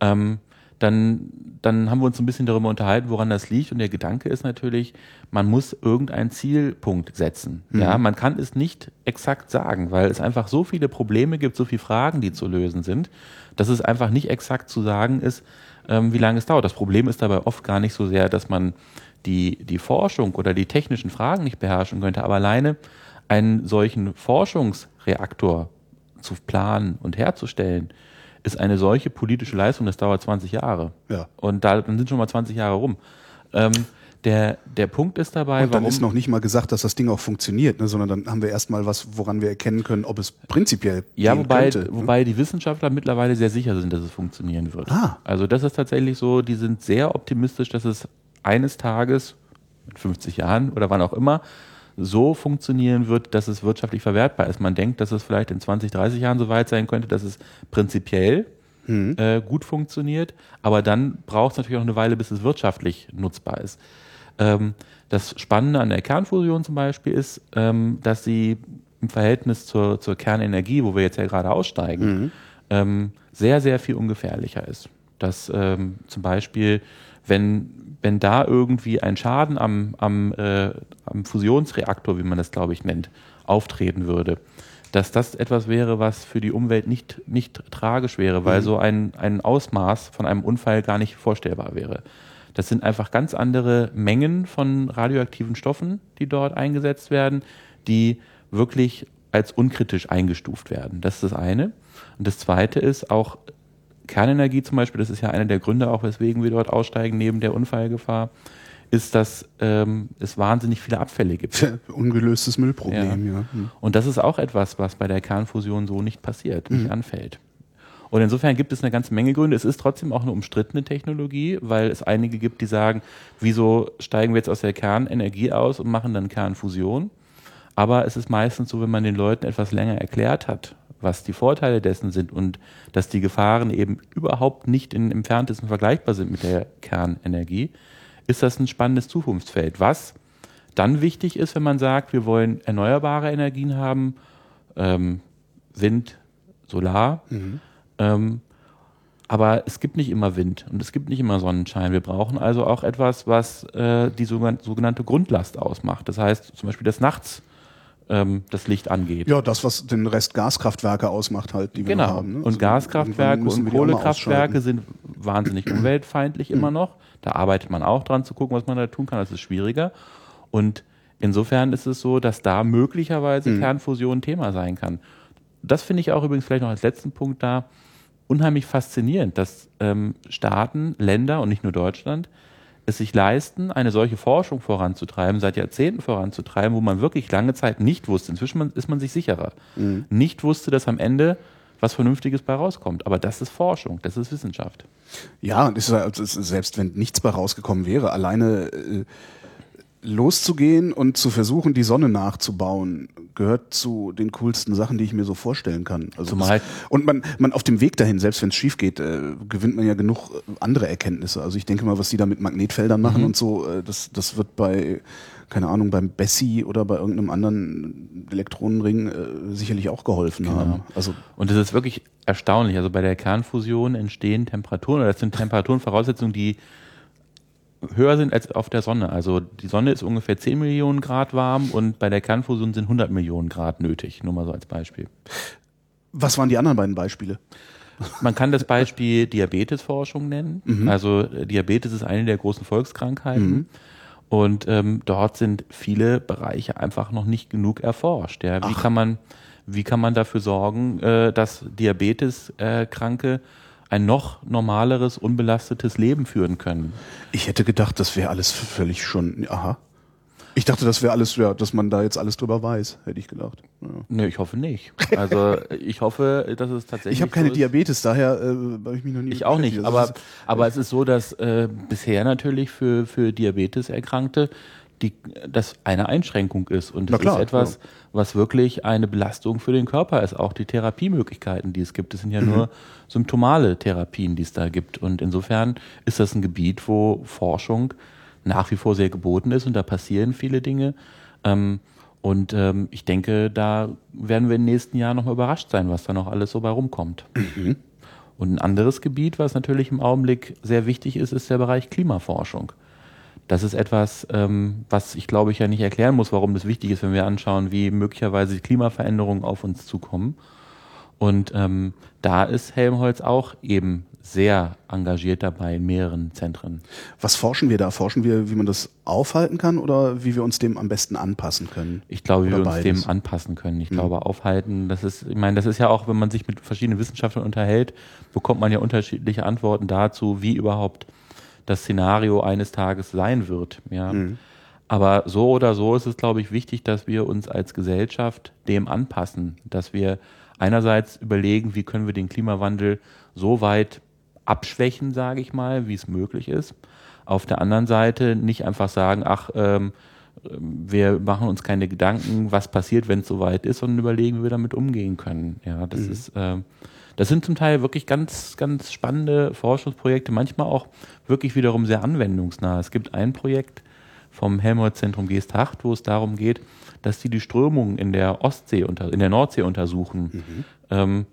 Ähm, dann, dann haben wir uns ein bisschen darüber unterhalten, woran das liegt. Und der Gedanke ist natürlich, man muss irgendeinen Zielpunkt setzen. Ja, man kann es nicht exakt sagen, weil es einfach so viele Probleme gibt, so viele Fragen, die zu lösen sind, dass es einfach nicht exakt zu sagen ist, ähm, wie lange es dauert. Das Problem ist dabei oft gar nicht so sehr, dass man die, die Forschung oder die technischen Fragen nicht beherrschen könnte, aber alleine einen solchen Forschungsreaktor zu planen und herzustellen, ist eine solche politische Leistung, das dauert 20 Jahre. Ja. Und da, dann sind schon mal 20 Jahre rum. Ähm, der, der Punkt ist dabei, Und dann warum, ist noch nicht mal gesagt, dass das Ding auch funktioniert, ne, sondern dann haben wir erstmal was, woran wir erkennen können, ob es prinzipiell Ja, wobei, könnte. ne? wobei die Wissenschaftler mittlerweile sehr sicher sind, dass es funktionieren wird. Ah. Also das ist tatsächlich so, die sind sehr optimistisch, dass es eines Tages, in 50 Jahren oder wann auch immer, so funktionieren wird, dass es wirtschaftlich verwertbar ist. Man denkt, dass es vielleicht in 20, 30 Jahren so weit sein könnte, dass es prinzipiell äh, gut funktioniert, aber dann braucht es natürlich auch eine Weile, bis es wirtschaftlich nutzbar ist. Ähm, das Spannende an der Kernfusion zum Beispiel ist, ähm, dass sie im Verhältnis zur, zur Kernenergie, wo wir jetzt ja gerade aussteigen, ähm, sehr, sehr viel ungefährlicher ist. Dass ähm, zum Beispiel, wenn, wenn da irgendwie ein Schaden am, am, äh, am Fusionsreaktor, wie man das glaube ich nennt, auftreten würde, dass das etwas wäre, was für die Umwelt nicht, nicht tragisch wäre, weil so ein, ein Ausmaß von einem Unfall gar nicht vorstellbar wäre. Das sind einfach ganz andere Mengen von radioaktiven Stoffen, die dort eingesetzt werden, die wirklich als unkritisch eingestuft werden. Das ist das eine. Und das zweite ist auch Kernenergie zum Beispiel, das ist ja einer der Gründe auch, weswegen wir dort aussteigen, neben der Unfallgefahr, ist, dass ähm, es wahnsinnig viele Abfälle gibt. Ungelöstes Müllproblem, ja. Hm. Und das ist auch etwas, was bei der Kernfusion so nicht passiert, nicht anfällt. Und insofern gibt es eine ganze Menge Gründe. Es ist trotzdem auch eine umstrittene Technologie, weil es einige gibt, die sagen, wieso steigen wir jetzt aus der Kernenergie aus und machen dann Kernfusion? Aber es ist meistens so, wenn man den Leuten etwas länger erklärt hat, was die Vorteile dessen sind und dass die Gefahren eben überhaupt nicht in entferntesten vergleichbar sind mit der Kernenergie, ist das ein spannendes Zukunftsfeld. Was dann wichtig ist, wenn man sagt, wir wollen erneuerbare Energien haben, ähm, Wind, Solar, ähm, Aber es gibt nicht immer Wind und es gibt nicht immer Sonnenschein. Wir brauchen also auch etwas, was äh, die sogenannte Grundlast ausmacht. Das heißt zum Beispiel, dass nachts ähm, das Licht angeht. Ja, das, was den Rest Gaskraftwerke ausmacht, halt, die genau. wir haben. Ne? Und also Gaskraftwerke und Kohlekraftwerke sind wahnsinnig umweltfeindlich immer noch. Da arbeitet man auch dran zu gucken, was man da tun kann. Das ist schwieriger. Und insofern ist es so, dass da möglicherweise mhm. Kernfusion Thema sein kann. Das finde ich auch übrigens vielleicht noch als letzten Punkt da unheimlich faszinierend, dass ähm, Staaten, Länder und nicht nur Deutschland es sich leisten, eine solche Forschung voranzutreiben, seit Jahrzehnten voranzutreiben, wo man wirklich lange Zeit nicht wusste, inzwischen ist man sich sicherer, mhm. nicht wusste, dass am Ende was Vernünftiges bei rauskommt. Aber das ist Forschung, das ist Wissenschaft. Ja, und selbst wenn nichts bei rausgekommen wäre, alleine äh, loszugehen und zu versuchen, die Sonne nachzubauen, gehört zu den coolsten Sachen, die ich mir so vorstellen kann. Also Zumal und man, man auf dem Weg dahin, selbst wenn es schief geht, äh, gewinnt man ja genug äh, andere Erkenntnisse. Also ich denke mal, was die da mit Magnetfeldern machen mhm. und so, äh, das, das wird bei, keine Ahnung, beim Bessie oder bei irgendeinem anderen Elektronenring äh, sicherlich auch geholfen genau. haben. Also und das ist wirklich erstaunlich. Also bei der Kernfusion entstehen Temperaturen, oder das sind Temperaturenvoraussetzungen, die höher sind als auf der Sonne. Also die Sonne ist ungefähr 10 Millionen Grad warm und bei der Kernfusion sind 100 Millionen Grad nötig. Nur mal so als Beispiel. Was waren die anderen beiden Beispiele? Man kann das Beispiel Diabetesforschung nennen. Mhm. Also äh, Diabetes ist eine der großen Volkskrankheiten. Mhm. Und ähm, dort sind viele Bereiche einfach noch nicht genug erforscht. Ja. Wie kann man, wie kann man dafür sorgen, äh, dass Diabeteskranke äh, ein noch normaleres, unbelastetes Leben führen können. Ich hätte gedacht, das wäre alles völlig schon, aha. Ich dachte, das wäre alles, ja, dass man da jetzt alles drüber weiß, hätte ich gedacht. Ja. Nee, ich hoffe nicht. Also ich hoffe, dass es tatsächlich. Ich habe keine so Diabetes, daher äh, habe ich mich noch nie. Ich auch nicht, aber, aber es ist so, dass äh, bisher natürlich für, für Diabetes-Erkrankte die, das eine Einschränkung ist. Und das klar, ist etwas, ja. was wirklich eine Belastung für den Körper ist. Auch die Therapiemöglichkeiten, die es gibt. Es sind ja mhm. nur symptomale Therapien, die es da gibt. Und insofern ist das ein Gebiet, wo Forschung nach wie vor sehr geboten ist und da passieren viele Dinge. Ähm, und ähm, ich denke, da werden wir in den nächsten Jahren nochmal überrascht sein, was da noch alles so bei rumkommt. Mhm. Und ein anderes Gebiet, was natürlich im Augenblick sehr wichtig ist, ist der Bereich Klimaforschung. Das ist etwas, ähm, was ich glaube ich ja nicht erklären muss, warum das wichtig ist, wenn wir anschauen, wie möglicherweise die Klimaveränderungen auf uns zukommen. Und ähm, da ist Helmholtz auch eben sehr engagiert dabei in mehreren Zentren. Was forschen wir da? Forschen wir, wie man das aufhalten kann oder wie wir uns dem am besten anpassen können? Ich glaube, wie wir uns beides? dem anpassen können. Ich mhm. glaube, aufhalten, das ist, ich meine, das ist ja auch, wenn man sich mit verschiedenen Wissenschaftlern unterhält, bekommt man ja unterschiedliche Antworten dazu, wie überhaupt das Szenario eines Tages sein wird. Ja. Mhm. Aber so oder so ist es, glaube ich, wichtig, dass wir uns als Gesellschaft dem anpassen, dass wir einerseits überlegen, wie können wir den Klimawandel so weit abschwächen, sage ich mal, wie es möglich ist. Auf der anderen Seite nicht einfach sagen, ach, ähm, wir machen uns keine Gedanken, was passiert, wenn es soweit ist, sondern überlegen, wie wir damit umgehen können. Ja, das mhm. ist äh, das sind zum Teil wirklich ganz, ganz spannende Forschungsprojekte, manchmal auch wirklich wiederum sehr anwendungsnah. Es gibt ein Projekt vom Helmholtz-Zentrum Geest 8, wo es darum geht, dass sie die Strömungen in der Ostsee, unter, in der Nordsee untersuchen. Mhm. Ähm,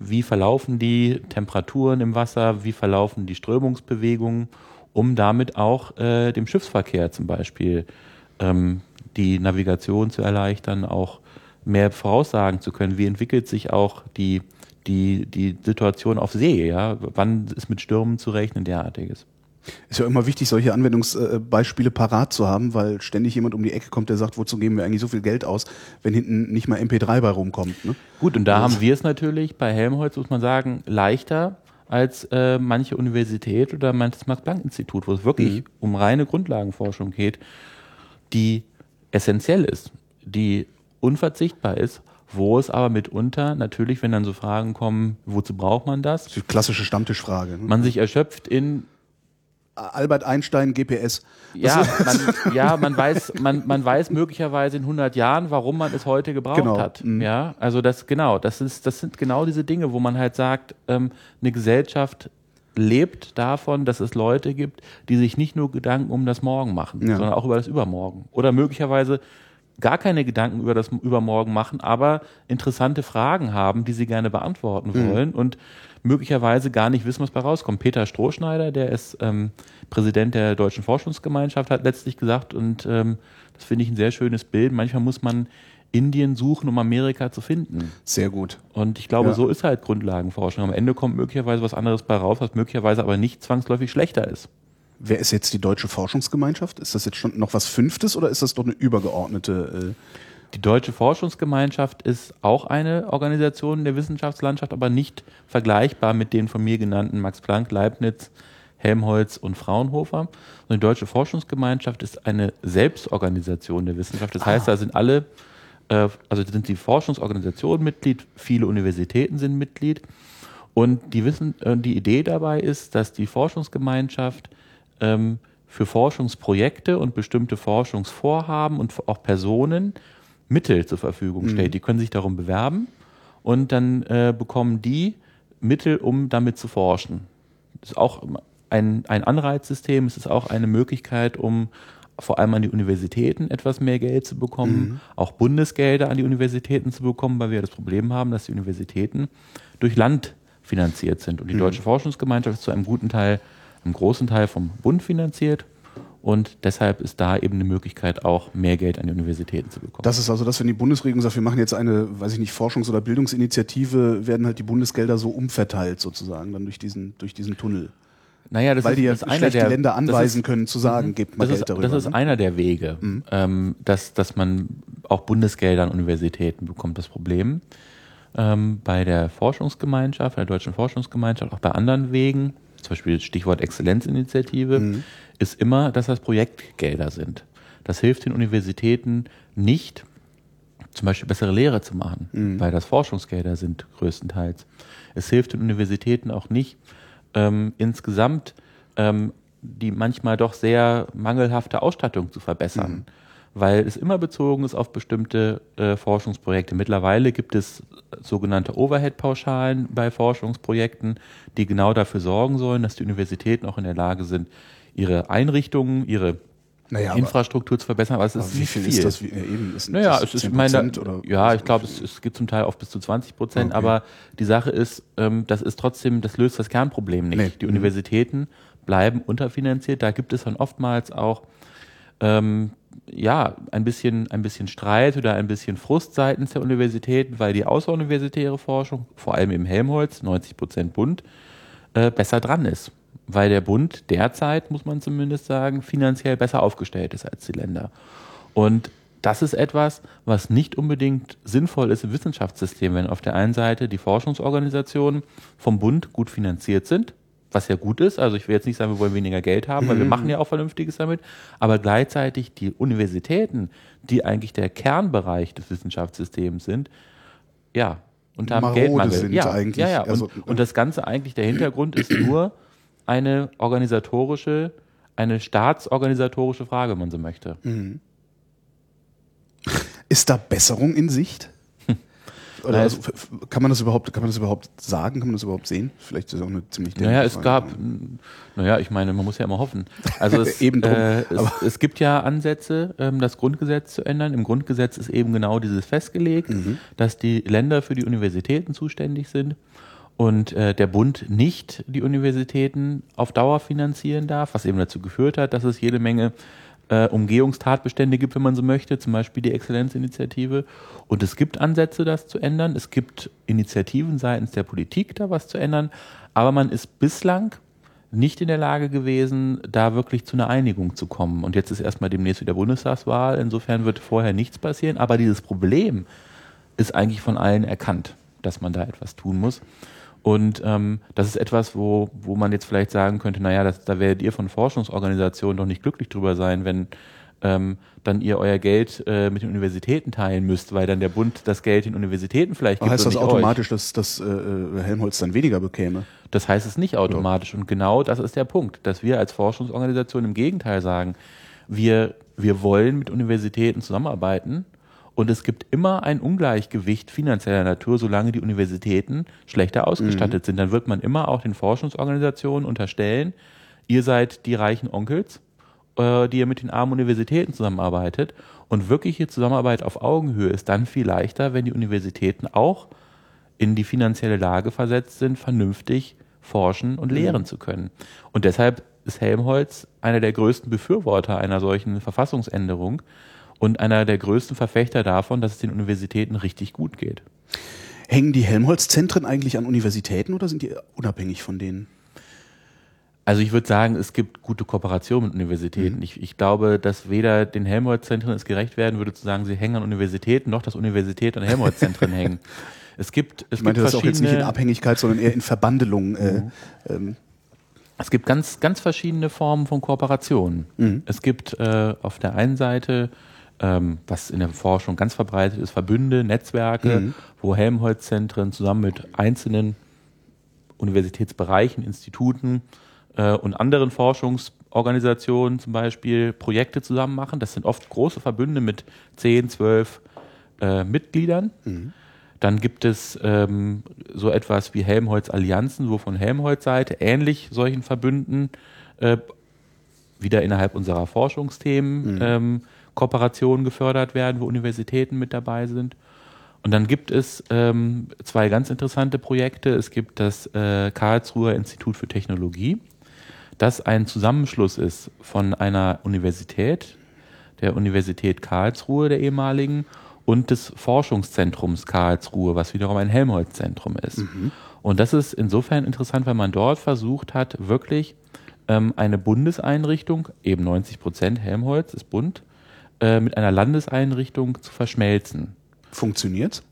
wie verlaufen die Temperaturen im Wasser, wie verlaufen die Strömungsbewegungen, um damit auch äh, dem Schiffsverkehr zum Beispiel ähm, die Navigation zu erleichtern, auch mehr voraussagen zu können, wie entwickelt sich auch die die, die Situation auf See, ja, wann ist mit Stürmen zu rechnen, derartiges. Ist ja immer wichtig, solche Anwendungsbeispiele parat zu haben, weil ständig jemand um die Ecke kommt, der sagt, wozu geben wir eigentlich so viel Geld aus, wenn hinten nicht mal MP3 bei rumkommt. Ne? Gut, und da also. haben wir es natürlich bei Helmholtz, muss man sagen, leichter als äh, manche Universität oder manches Max-Planck-Institut, wo es wirklich mhm. um reine Grundlagenforschung geht, die essentiell ist, die unverzichtbar ist wo es aber mitunter natürlich, wenn dann so Fragen kommen, wozu braucht man das? Die klassische Stammtischfrage. Ne? Man sich erschöpft in Albert Einstein GPS. Ja man, ja, man weiß, man, man weiß möglicherweise in 100 Jahren, warum man es heute gebraucht genau. hat. Mhm. Ja, also das genau, das ist, das sind genau diese Dinge, wo man halt sagt, ähm, eine Gesellschaft lebt davon, dass es Leute gibt, die sich nicht nur Gedanken um das Morgen machen, ja. sondern auch über das Übermorgen oder möglicherweise gar keine Gedanken über das Übermorgen machen, aber interessante Fragen haben, die sie gerne beantworten Mhm. wollen und möglicherweise gar nicht wissen, was bei rauskommt. Peter Strohschneider, der ist ähm, Präsident der Deutschen Forschungsgemeinschaft, hat letztlich gesagt, und ähm, das finde ich ein sehr schönes Bild, manchmal muss man Indien suchen, um Amerika zu finden. Sehr gut. Und ich glaube, Ja. so ist halt Grundlagenforschung. Am Ende kommt möglicherweise was anderes bei raus, was möglicherweise aber nicht zwangsläufig schlechter ist. Wer ist jetzt die Deutsche Forschungsgemeinschaft? Ist das jetzt schon noch was Fünftes oder ist das doch eine übergeordnete? Die Deutsche Forschungsgemeinschaft ist auch eine Organisation der Wissenschaftslandschaft, aber nicht vergleichbar mit den von mir genannten Max Planck, Leibniz, Helmholtz und Fraunhofer. Und die Deutsche Forschungsgemeinschaft ist eine Selbstorganisation der Wissenschaft. Das heißt, da sind alle, äh, also da sind die Forschungsorganisationen Mitglied, viele Universitäten sind Mitglied. Und die, Wissen, äh, die Idee dabei ist, dass die Forschungsgemeinschaft ähm, für Forschungsprojekte und bestimmte Forschungsvorhaben und auch Personen Mittel zur Verfügung stellt. Die können sich darum bewerben und dann äh, bekommen die Mittel, um damit zu forschen. Das ist auch ein, ein Anreizsystem, es ist auch eine Möglichkeit, um vor allem an die Universitäten etwas mehr Geld zu bekommen, auch Bundesgelder an die Universitäten zu bekommen, weil wir das Problem haben, dass die Universitäten durch Land finanziert sind. Und die Deutsche Forschungsgemeinschaft ist zu einem guten Teil, einem großen Teil vom Bund finanziert. Und deshalb ist da eben eine Möglichkeit, auch mehr Geld an die Universitäten zu bekommen. Das ist also das, wenn die Bundesregierung sagt, wir machen jetzt eine, weiß ich nicht, Forschungs- oder Bildungsinitiative, werden halt die Bundesgelder so umverteilt sozusagen dann durch diesen, durch diesen Tunnel. naja, das Weil ist, die ja das einer die der, Länder anweisen ist, können, zu sagen, gebt mal Geld ist, darüber. das ist ne? einer der Wege, ähm, dass, dass man auch Bundesgelder an Universitäten bekommt. Das Problem ähm, bei der Forschungsgemeinschaft, der Deutschen Forschungsgemeinschaft, auch bei anderen Wegen, zum Beispiel Stichwort Exzellenzinitiative, ist immer, dass das Projektgelder sind. Das hilft den Universitäten nicht, zum Beispiel bessere Lehre zu machen, weil das Forschungsgelder sind größtenteils. Es hilft den Universitäten auch nicht, ähm, insgesamt ähm, die manchmal doch sehr mangelhafte Ausstattung zu verbessern, weil es immer bezogen ist auf bestimmte äh, Forschungsprojekte. Mittlerweile gibt es sogenannte Overhead-Pauschalen bei Forschungsprojekten, die genau dafür sorgen sollen, dass die Universitäten auch in der Lage sind, ihre Einrichtungen, ihre Naja, Infrastruktur zu verbessern. Aber es ist Aber wie nicht viel, viel. ist das? Wie, äh, eben, ist Naja, das es ist 10% meine, oder ja, ich glaube, es, es gibt zum Teil auch bis zu 20 Prozent, Okay. aber die Sache ist, ähm, das ist trotzdem, das löst das Kernproblem nicht. Nee. Die Mhm. Universitäten bleiben unterfinanziert. Da gibt es dann oftmals auch ähm, ja ein bisschen, ein bisschen Streit oder ein bisschen Frust seitens der Universitäten, weil die außeruniversitäre Forschung, vor allem im Helmholtz, 90 Prozent Bund, äh, besser dran ist. Weil der Bund derzeit, muss man zumindest sagen, finanziell besser aufgestellt ist als die Länder. Und das ist etwas, was nicht unbedingt sinnvoll ist im Wissenschaftssystem, wenn auf der einen Seite die Forschungsorganisationen vom Bund gut finanziert sind, was ja gut ist. Also ich will jetzt nicht sagen, wir wollen weniger Geld haben, weil wir machen ja auch Vernünftiges damit. Aber gleichzeitig die Universitäten, die eigentlich der Kernbereich des Wissenschaftssystems sind, ja, unter einem Marode Geldmangel. sind ja, eigentlich. Ja, ja. Also, und, und das Ganze eigentlich, der Hintergrund ist nur eine organisatorische, eine staatsorganisatorische Frage, wenn man so möchte. Ist da Besserung in Sicht? Oder also, kann man das überhaupt, kann man das überhaupt sagen? Kann man das überhaupt sehen? Vielleicht ist das auch eine ziemlich Naja, es Frage. gab, m, naja, ich meine, man muss ja immer hoffen. Also es, Eben drum. äh, es, es gibt ja Ansätze, ähm, das Grundgesetz zu ändern. Im Grundgesetz ist eben genau dieses festgelegt, Mhm. dass die Länder für die Universitäten zuständig sind und äh, der Bund nicht die Universitäten auf Dauer finanzieren darf, was eben dazu geführt hat, dass es jede Menge äh, Umgehungstatbestände gibt, wenn man so möchte, zum Beispiel die Exzellenzinitiative. Und es gibt Ansätze, das zu ändern. Es gibt Initiativen seitens der Politik, da was zu ändern. Aber man ist bislang nicht in der Lage gewesen, da wirklich zu einer Einigung zu kommen. Und jetzt ist erstmal demnächst wieder Bundestagswahl. Insofern wird vorher nichts passieren. Aber dieses Problem ist eigentlich von allen erkannt, dass man da etwas tun muss. Und ähm, das ist etwas, wo, wo man jetzt vielleicht sagen könnte, naja, das, da werdet ihr von Forschungsorganisationen doch nicht glücklich drüber sein, wenn ähm, dann ihr euer Geld äh, mit den Universitäten teilen müsst, weil dann der Bund das Geld den Universitäten vielleicht Aber gibt heißt das nicht euch. automatisch, dass, dass äh, äh, Helmholtz dann weniger bekäme? Das heißt es nicht automatisch. Und genau das ist der Punkt, dass wir als Forschungsorganisation im Gegenteil sagen, wir, wir wollen mit Universitäten zusammenarbeiten und es gibt immer ein Ungleichgewicht finanzieller Natur, solange die Universitäten schlechter ausgestattet sind. Dann wird man immer auch den Forschungsorganisationen unterstellen, ihr seid die reichen Onkels äh, die ja mit den armen Universitäten zusammenarbeitet. Und wirkliche Zusammenarbeit auf Augenhöhe ist dann viel leichter, wenn die Universitäten auch in die finanzielle Lage versetzt sind, vernünftig forschen und lehren mhm. zu können. Und deshalb ist Helmholtz einer der größten Befürworter einer solchen Verfassungsänderung und einer der größten Verfechter davon, dass es den Universitäten richtig gut geht. Hängen die Helmholtz-Zentren eigentlich an Universitäten oder sind die unabhängig von denen? Also ich würde sagen, es gibt gute Kooperation mit Universitäten. Mhm. Ich, ich, glaube, dass weder den Helmholtz-Zentren es gerecht werden würde zu sagen, sie hängen an Universitäten, noch dass Universitäten an Helmholtz-Zentren hängen. Es gibt, es ich meinte gibt das auch jetzt nicht in Abhängigkeit, sondern eher in Verbandelung. Äh, mhm. ähm. Es gibt ganz, ganz verschiedene Formen von Kooperation. Mhm. Es gibt äh, auf der einen Seite, ähm, was in der Forschung ganz verbreitet ist, Verbünde, Netzwerke, mhm. wo Helmholtz-Zentren zusammen mit einzelnen Universitätsbereichen, Instituten äh, und anderen Forschungsorganisationen zum Beispiel Projekte zusammen machen. Das sind oft große Verbünde mit 10, 12 äh, Mitgliedern. Mhm. Dann gibt es ähm, so etwas wie Helmholtz-Allianzen, wo von Helmholtz-Seite ähnlich solchen Verbünden äh, wieder innerhalb unserer Forschungsthemen mhm. ähm, Kooperationen gefördert werden, wo Universitäten mit dabei sind. Und dann gibt es ähm, zwei ganz interessante Projekte. Es gibt das äh, Karlsruher Institut für Technologie, das ein Zusammenschluss ist von einer Universität, der Universität Karlsruhe, der ehemaligen, und des Forschungszentrums Karlsruhe, was wiederum ein Helmholtz-Zentrum ist. Mhm. Und das ist insofern interessant, weil man dort versucht hat, wirklich ähm, eine Bundeseinrichtung, eben 90 Prozent Helmholtz ist Bund, äh, mit einer Landeseinrichtung zu verschmelzen. Funktioniert?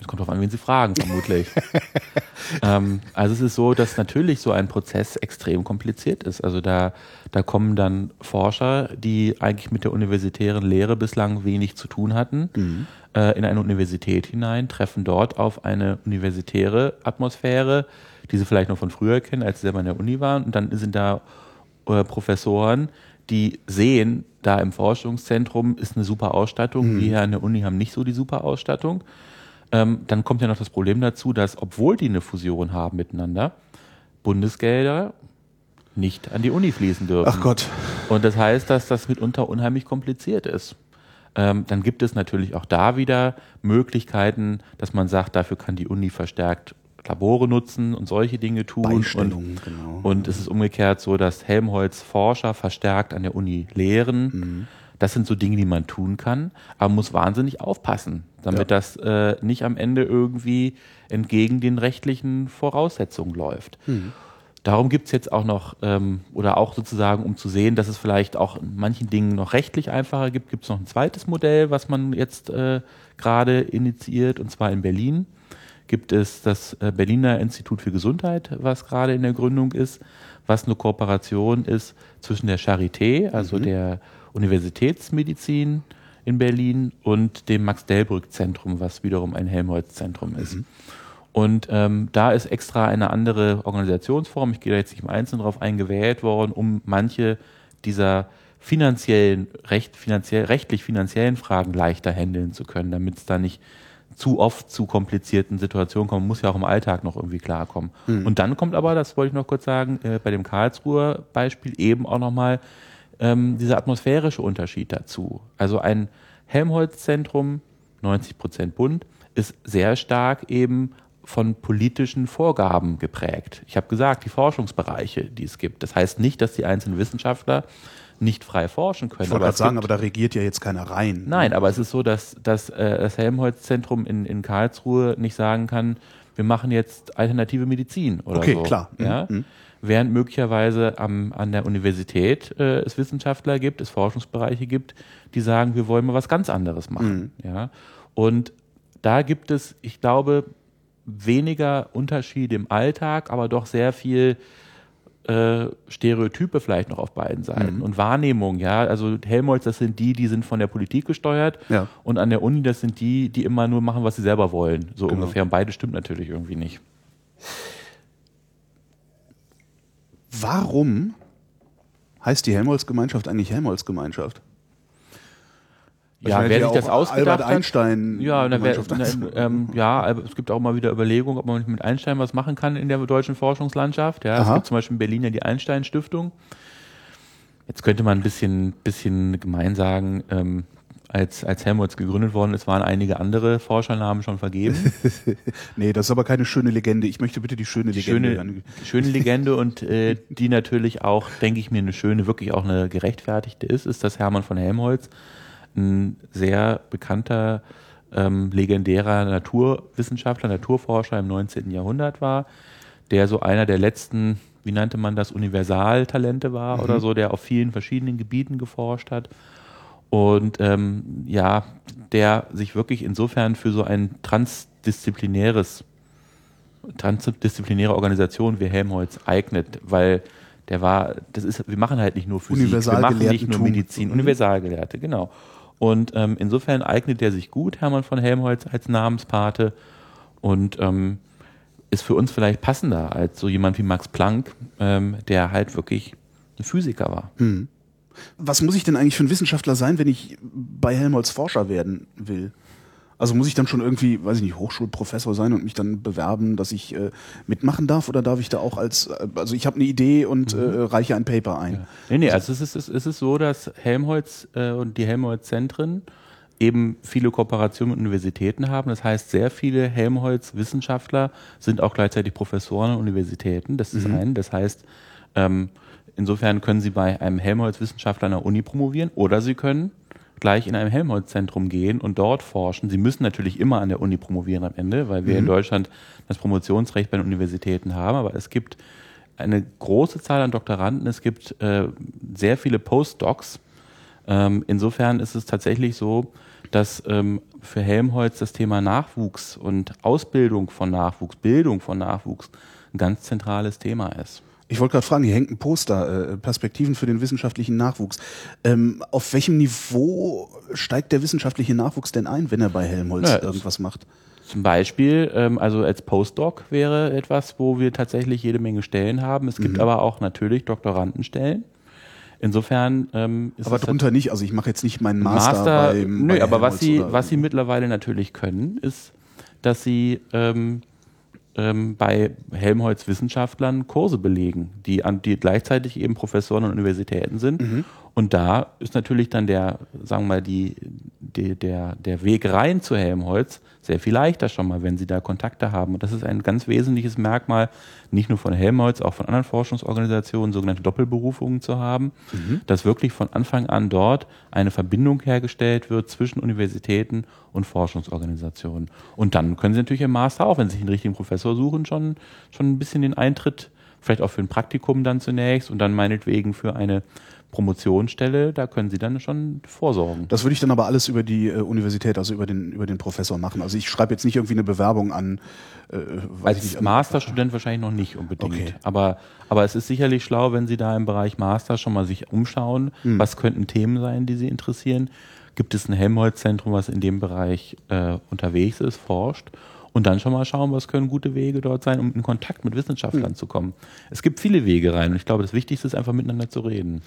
Es kommt darauf an, wen Sie fragen, vermutlich. ähm, also es ist so, dass natürlich so ein Prozess extrem kompliziert ist. Also da, da kommen dann Forscher, die eigentlich mit der universitären Lehre bislang wenig zu tun hatten, mhm. äh, in eine Universität hinein, treffen dort auf eine universitäre Atmosphäre, die sie vielleicht noch von früher kennen, als sie selber in der Uni waren. Und dann sind da äh, Professoren, die sehen, da im Forschungszentrum ist eine super Ausstattung, mhm. wir hier an der Uni haben nicht so die super Ausstattung. Ähm, dann kommt ja noch das Problem dazu, dass, obwohl die eine Fusion haben miteinander, Bundesgelder nicht an die Uni fließen dürfen. Ach Gott. Und das heißt, dass das mitunter unheimlich kompliziert ist. Ähm, dann gibt es natürlich auch da wieder Möglichkeiten, dass man sagt, dafür kann die Uni verstärkt Labore nutzen und solche Dinge tun. Und, genau. und es ist umgekehrt so, dass Helmholtz Forscher verstärkt an der Uni lehren. Mhm. Das sind so Dinge, die man tun kann, aber man muss wahnsinnig aufpassen, damit ja. das äh, nicht am Ende irgendwie entgegen den rechtlichen Voraussetzungen läuft. Mhm. Darum gibt es jetzt auch noch, ähm, oder auch sozusagen, um zu sehen, dass es vielleicht auch in manchen Dingen noch rechtlich einfacher gibt, gibt es noch ein zweites Modell, was man jetzt äh, gerade initiiert, und zwar in Berlin gibt es das äh, Berliner Institut für Gesundheit, was gerade in der Gründung ist, was eine Kooperation ist zwischen der Charité, also mhm. der Universitätsmedizin in Berlin und dem Max-Delbrück-Zentrum, was wiederum ein Helmholtz-Zentrum ist. Mhm. Und ähm, da ist extra eine andere Organisationsform, ich gehe da jetzt nicht im Einzelnen drauf ein, gewählt worden, um manche dieser finanziellen, recht, finanziell, rechtlich finanziellen Fragen leichter handeln zu können, damit es da nicht zu oft zu komplizierten Situationen kommt. Man muss ja auch im Alltag noch irgendwie klarkommen. Mhm. Und dann kommt aber, das wollte ich noch kurz sagen, äh, bei dem Karlsruher Beispiel eben auch nochmal ähm, dieser atmosphärische Unterschied dazu. Also ein Helmholtz-Zentrum, 90 Prozent bunt, ist sehr stark eben von politischen Vorgaben geprägt. Ich habe gesagt, die Forschungsbereiche, die es gibt. Das heißt nicht, dass die einzelnen Wissenschaftler nicht frei forschen können. Ich wollte gerade sagen, aber da regiert ja jetzt keiner rein. Nein, aber es ist so, dass, dass äh, das Helmholtz-Zentrum in, in Karlsruhe nicht sagen kann, wir machen jetzt alternative Medizin oder okay, so. Okay, klar. Ja? Mhm während möglicherweise am, an der Universität äh, es Wissenschaftler gibt, es Forschungsbereiche gibt, die sagen, wir wollen mal was ganz anderes machen. Mhm. Ja? Und da gibt es, ich glaube, weniger Unterschiede im Alltag, aber doch sehr viel äh, Stereotype vielleicht noch auf beiden Seiten mhm. und Wahrnehmung, ja. Also Helmholtz, das sind die, die sind von der Politik gesteuert ja. und an der Uni, das sind die, die immer nur machen, was sie selber wollen. So genau. ungefähr. Und beide stimmt natürlich irgendwie nicht. Warum heißt die Helmholtz-Gemeinschaft eigentlich Helmholtz-Gemeinschaft? Ja, wer sich das ausgedacht Albert Einstein ja, na, wer, na, ähm, ja, es gibt auch mal wieder Überlegungen, ob man mit Einstein was machen kann in der deutschen Forschungslandschaft. Ja, es gibt zum Beispiel in Berlin ja die Einstein-Stiftung. Jetzt könnte man ein bisschen, bisschen gemein sagen, ähm, als, als Helmholtz gegründet worden ist, waren einige andere Forschernamen schon vergeben. nee, das ist aber keine schöne Legende. Ich möchte bitte die schöne Legende schöne. Schöne Legende und äh, die natürlich auch, denke ich mir, eine schöne, wirklich auch eine gerechtfertigte ist, ist, dass Hermann von Helmholtz ein sehr bekannter, ähm, legendärer Naturwissenschaftler, Naturforscher im 19. Jahrhundert war, der so einer der letzten, wie nannte man das, Universaltalente war mhm. oder so, der auf vielen verschiedenen Gebieten geforscht hat und ähm, ja, der sich wirklich insofern für so ein transdisziplinäres, transdisziplinäre Organisation wie Helmholtz eignet, weil der war, das ist, wir machen halt nicht nur Physik, wir machen nicht nur Medizin, mhm. Universalgelehrte, genau. Und ähm, insofern eignet der sich gut, Hermann von Helmholtz, als Namenspate und ähm, ist für uns vielleicht passender als so jemand wie Max Planck, ähm, der halt wirklich ein Physiker war. Mhm. Was muss ich denn eigentlich für ein Wissenschaftler sein, wenn ich bei Helmholtz Forscher werden will? Also muss ich dann schon irgendwie, weiß ich nicht, Hochschulprofessor sein und mich dann bewerben, dass ich äh, mitmachen darf oder darf ich da auch als, äh, also ich habe eine Idee und mhm. äh, reiche ein Paper ein? Ja. Nee, nee, also es ist, es ist so, dass Helmholtz äh, und die Helmholtz-Zentren eben viele Kooperationen mit Universitäten haben. Das heißt, sehr viele Helmholtz-Wissenschaftler sind auch gleichzeitig Professoren an Universitäten. Das ist mhm. ein. Das heißt, ähm, Insofern können Sie bei einem Helmholtz-Wissenschaftler an der Uni promovieren oder Sie können gleich in einem Helmholtz-Zentrum gehen und dort forschen. Sie müssen natürlich immer an der Uni promovieren am Ende, weil wir mhm. in Deutschland das Promotionsrecht bei den Universitäten haben, aber es gibt eine große Zahl an Doktoranden, es gibt äh, sehr viele Postdocs. Ähm, insofern ist es tatsächlich so, dass ähm, für Helmholtz das Thema Nachwuchs und Ausbildung von Nachwuchs, Bildung von Nachwuchs ein ganz zentrales Thema ist. Ich wollte gerade fragen, hier hängt ein Poster, äh, Perspektiven für den wissenschaftlichen Nachwuchs. Ähm, auf welchem Niveau steigt der wissenschaftliche Nachwuchs denn ein, wenn er bei Helmholtz ja, irgendwas macht? Zum Beispiel, ähm, also als Postdoc wäre etwas, wo wir tatsächlich jede Menge Stellen haben. Es gibt mhm. aber auch natürlich Doktorandenstellen. Insofern ähm, ist aber drunter nicht. Also ich mache jetzt nicht meinen Master, Master beim, nö, bei aber was sie was sie mittlerweile natürlich können, ist, dass sie ähm, ähm, bei Helmholtz-Wissenschaftlern Kurse belegen, die, an, die gleichzeitig eben Professoren an Universitäten sind. Mhm. Und da ist natürlich dann der, sagen wir mal, die, die, der, der Weg rein zu Helmholtz sehr viel leichter schon mal, wenn Sie da Kontakte haben. Und das ist ein ganz wesentliches Merkmal, nicht nur von Helmholtz, auch von anderen Forschungsorganisationen, sogenannte Doppelberufungen zu haben, mhm. dass wirklich von Anfang an dort eine Verbindung hergestellt wird zwischen Universitäten und Forschungsorganisationen. Und dann können Sie natürlich im Master auch, wenn Sie sich einen richtigen Professor suchen, schon, schon ein bisschen den Eintritt, vielleicht auch für ein Praktikum dann zunächst und dann meinetwegen für eine Promotionsstelle, da können Sie dann schon vorsorgen. Das würde ich dann aber alles über die äh, Universität, also über den, über den Professor machen. Also ich schreibe jetzt nicht irgendwie eine Bewerbung an. Äh, Als nicht, Masterstudent wahrscheinlich noch nicht unbedingt. Okay. Aber, aber es ist sicherlich schlau, wenn Sie da im Bereich Master schon mal sich umschauen, hm. was könnten Themen sein, die Sie interessieren. Gibt es ein Helmholtz-Zentrum, was in dem Bereich äh, unterwegs ist, forscht? Und dann schon mal schauen, was können gute Wege dort sein, um in Kontakt mit Wissenschaftlern mhm. zu kommen. Es gibt viele Wege rein und ich glaube, das Wichtigste ist einfach miteinander zu reden.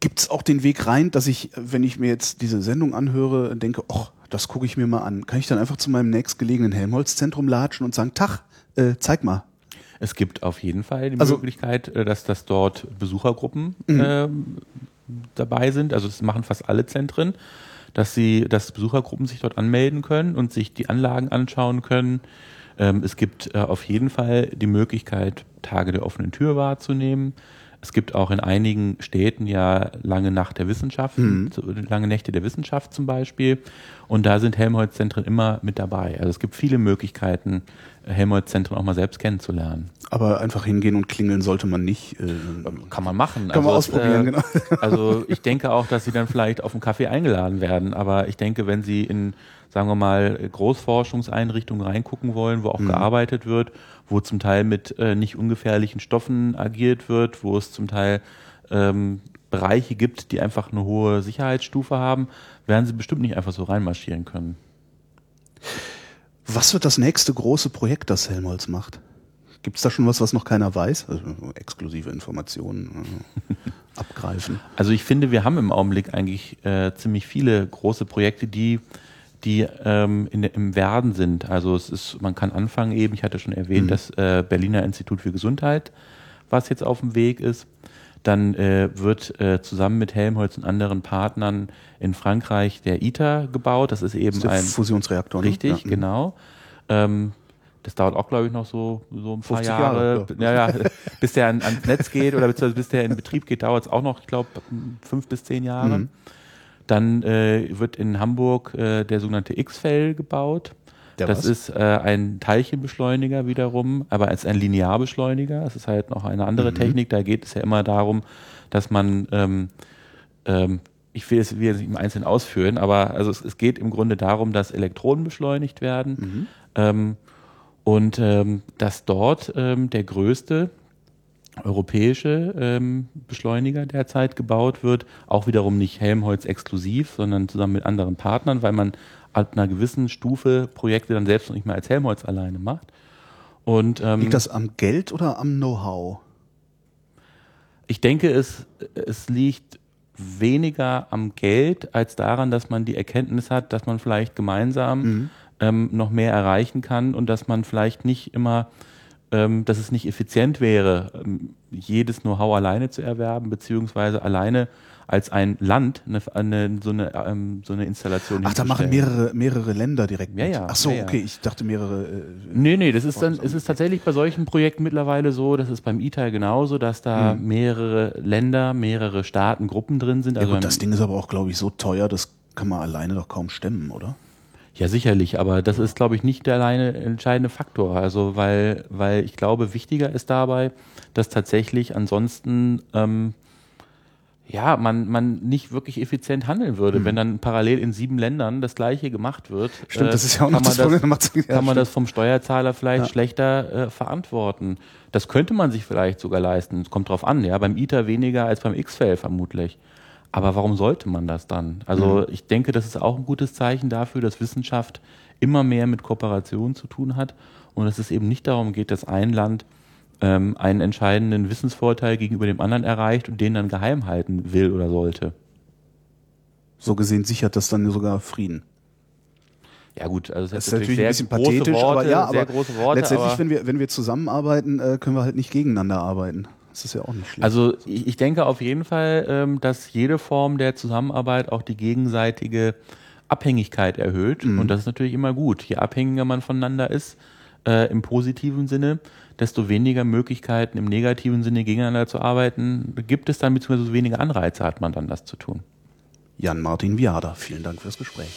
Gibt es auch den Weg rein, dass ich, wenn ich mir jetzt diese Sendung anhöre, denke, ach, das gucke ich mir mal an. Kann ich dann einfach zu meinem nächstgelegenen Helmholtz-Zentrum latschen und sagen, Tach, äh, zeig mal. Es gibt auf jeden Fall die also, Möglichkeit, äh, dass das dort Besuchergruppen mhm. äh, dabei sind. Also das machen fast alle Zentren dass sie, dass Besuchergruppen sich dort anmelden können und sich die Anlagen anschauen können. Ähm, es gibt äh, auf jeden Fall die Möglichkeit, Tage der offenen Tür wahrzunehmen. Es gibt auch in einigen Städten ja lange Nacht der Wissenschaft, mhm. lange Nächte der Wissenschaft zum Beispiel. Und da sind Helmholtz-Zentren immer mit dabei. Also es gibt viele Möglichkeiten, Helmholtz-Zentren auch mal selbst kennenzulernen. Aber einfach hingehen und klingeln sollte man nicht. Äh, kann man machen. Kann also man ausprobieren, äh, genau. Also ich denke auch, dass sie dann vielleicht auf einen Kaffee eingeladen werden. Aber ich denke, wenn sie in, sagen wir mal, Großforschungseinrichtungen reingucken wollen, wo auch mhm. gearbeitet wird, wo zum Teil mit äh, nicht ungefährlichen Stoffen agiert wird, wo es zum Teil ähm, Bereiche gibt, die einfach eine hohe Sicherheitsstufe haben, werden sie bestimmt nicht einfach so reinmarschieren können. Was wird das nächste große Projekt, das Helmholtz macht? Gibt es da schon was, was noch keiner weiß? Also exklusive Informationen äh, abgreifen. Also ich finde, wir haben im Augenblick eigentlich äh, ziemlich viele große Projekte, die die ähm, in, im Werden sind. Also es ist, man kann anfangen eben, ich hatte schon erwähnt, mhm. das äh, Berliner Institut für Gesundheit, was jetzt auf dem Weg ist. Dann äh, wird äh, zusammen mit Helmholtz und anderen Partnern in Frankreich der ITER gebaut. Das ist eben Das ist ein Fusionsreaktor. ne? richtig, Ja. genau. Ähm, das dauert auch, glaube ich, noch so, so ein paar 50 Jahre. Jahre, ja. Ja, bis der an, ans Netz geht oder beziehungsweise bis der in Betrieb geht, dauert es auch noch, ich glaube, fünf bis zehn Jahre. Mhm. Dann äh, wird in Hamburg äh, der sogenannte X-Fell gebaut. Der das was? ist äh, ein Teilchenbeschleuniger wiederum, aber als ein Linearbeschleuniger. Das ist halt noch eine andere Mhm. Technik. Da geht es ja immer darum, dass man, ähm, ähm, ich will es nicht im Einzelnen ausführen, aber also es, es geht im Grunde darum, dass Elektronen beschleunigt werden Mhm. ähm, und ähm, dass dort ähm, der größte europäische ähm, Beschleuniger derzeit gebaut wird, auch wiederum nicht Helmholtz exklusiv, sondern zusammen mit anderen Partnern, weil man ab einer gewissen Stufe Projekte dann selbst noch nicht mehr als Helmholtz alleine macht. Und ähm, Liegt das am Geld oder am Know-how? ich denke, es, es liegt weniger am Geld als daran, dass man die Erkenntnis hat, dass man vielleicht gemeinsam ähm, noch mehr erreichen kann und dass man vielleicht nicht immer, dass es nicht effizient wäre, ähm, jedes Know-how alleine zu erwerben, beziehungsweise alleine als ein Land eine, eine, so, eine, ähm, so eine Installation Ach, da machen mehrere, mehrere Länder direkt Ja, mit. ja, Ach so, ja, ja. okay, ich dachte mehrere. Äh, Nee, nee, das ist dann, es ist tatsächlich bei solchen Projekten mittlerweile so, das ist beim ITER genauso, dass da mehrere Länder, mehrere Staaten, Gruppen drin sind. ja Also gut, das Ding ist aber auch, glaube ich, so teuer, das kann man alleine doch kaum stemmen, oder? Ja, sicherlich, aber das ist, glaube ich, nicht der alleine entscheidende Faktor. Also, weil, weil ich glaube, wichtiger ist dabei, dass tatsächlich ansonsten ähm, ja, man, man nicht wirklich effizient handeln würde, wenn dann parallel in sieben Ländern das gleiche gemacht wird. Hm. Stimmt, äh, das ist ja auch noch das man Problem. ja, kann man stimmt. das vom Steuerzahler vielleicht Ja. schlechter äh, verantworten. Das könnte man sich vielleicht sogar leisten. Es kommt drauf an, ja. Beim ITER weniger als beim X-Fell vermutlich. Aber warum sollte man das dann? Also ich denke, das ist auch ein gutes Zeichen dafür, dass Wissenschaft immer mehr mit Kooperation zu tun hat und dass es eben nicht darum geht, dass ein Land ähm, einen entscheidenden Wissensvorteil gegenüber dem anderen erreicht und den dann geheim halten will oder sollte. So gesehen sichert das dann sogar Frieden. Ja gut, also Das das ist natürlich ein bisschen pathetisch, Worte, aber ja, aber große Worte, letztendlich, wenn wir, wenn wir zusammenarbeiten, äh, können wir halt nicht gegeneinander arbeiten. Das ist ja auch nicht schlecht. Also ich, ich denke auf jeden Fall, ähm, dass jede Form der Zusammenarbeit auch die gegenseitige Abhängigkeit erhöht. Mhm. Und das ist natürlich immer gut. Je abhängiger man voneinander ist, äh, im positiven Sinne, desto weniger Möglichkeiten im negativen Sinne gegeneinander zu arbeiten gibt es dann, beziehungsweise weniger Anreize hat man dann, das zu tun. Jan-Martin Viada, vielen Dank fürs Gespräch.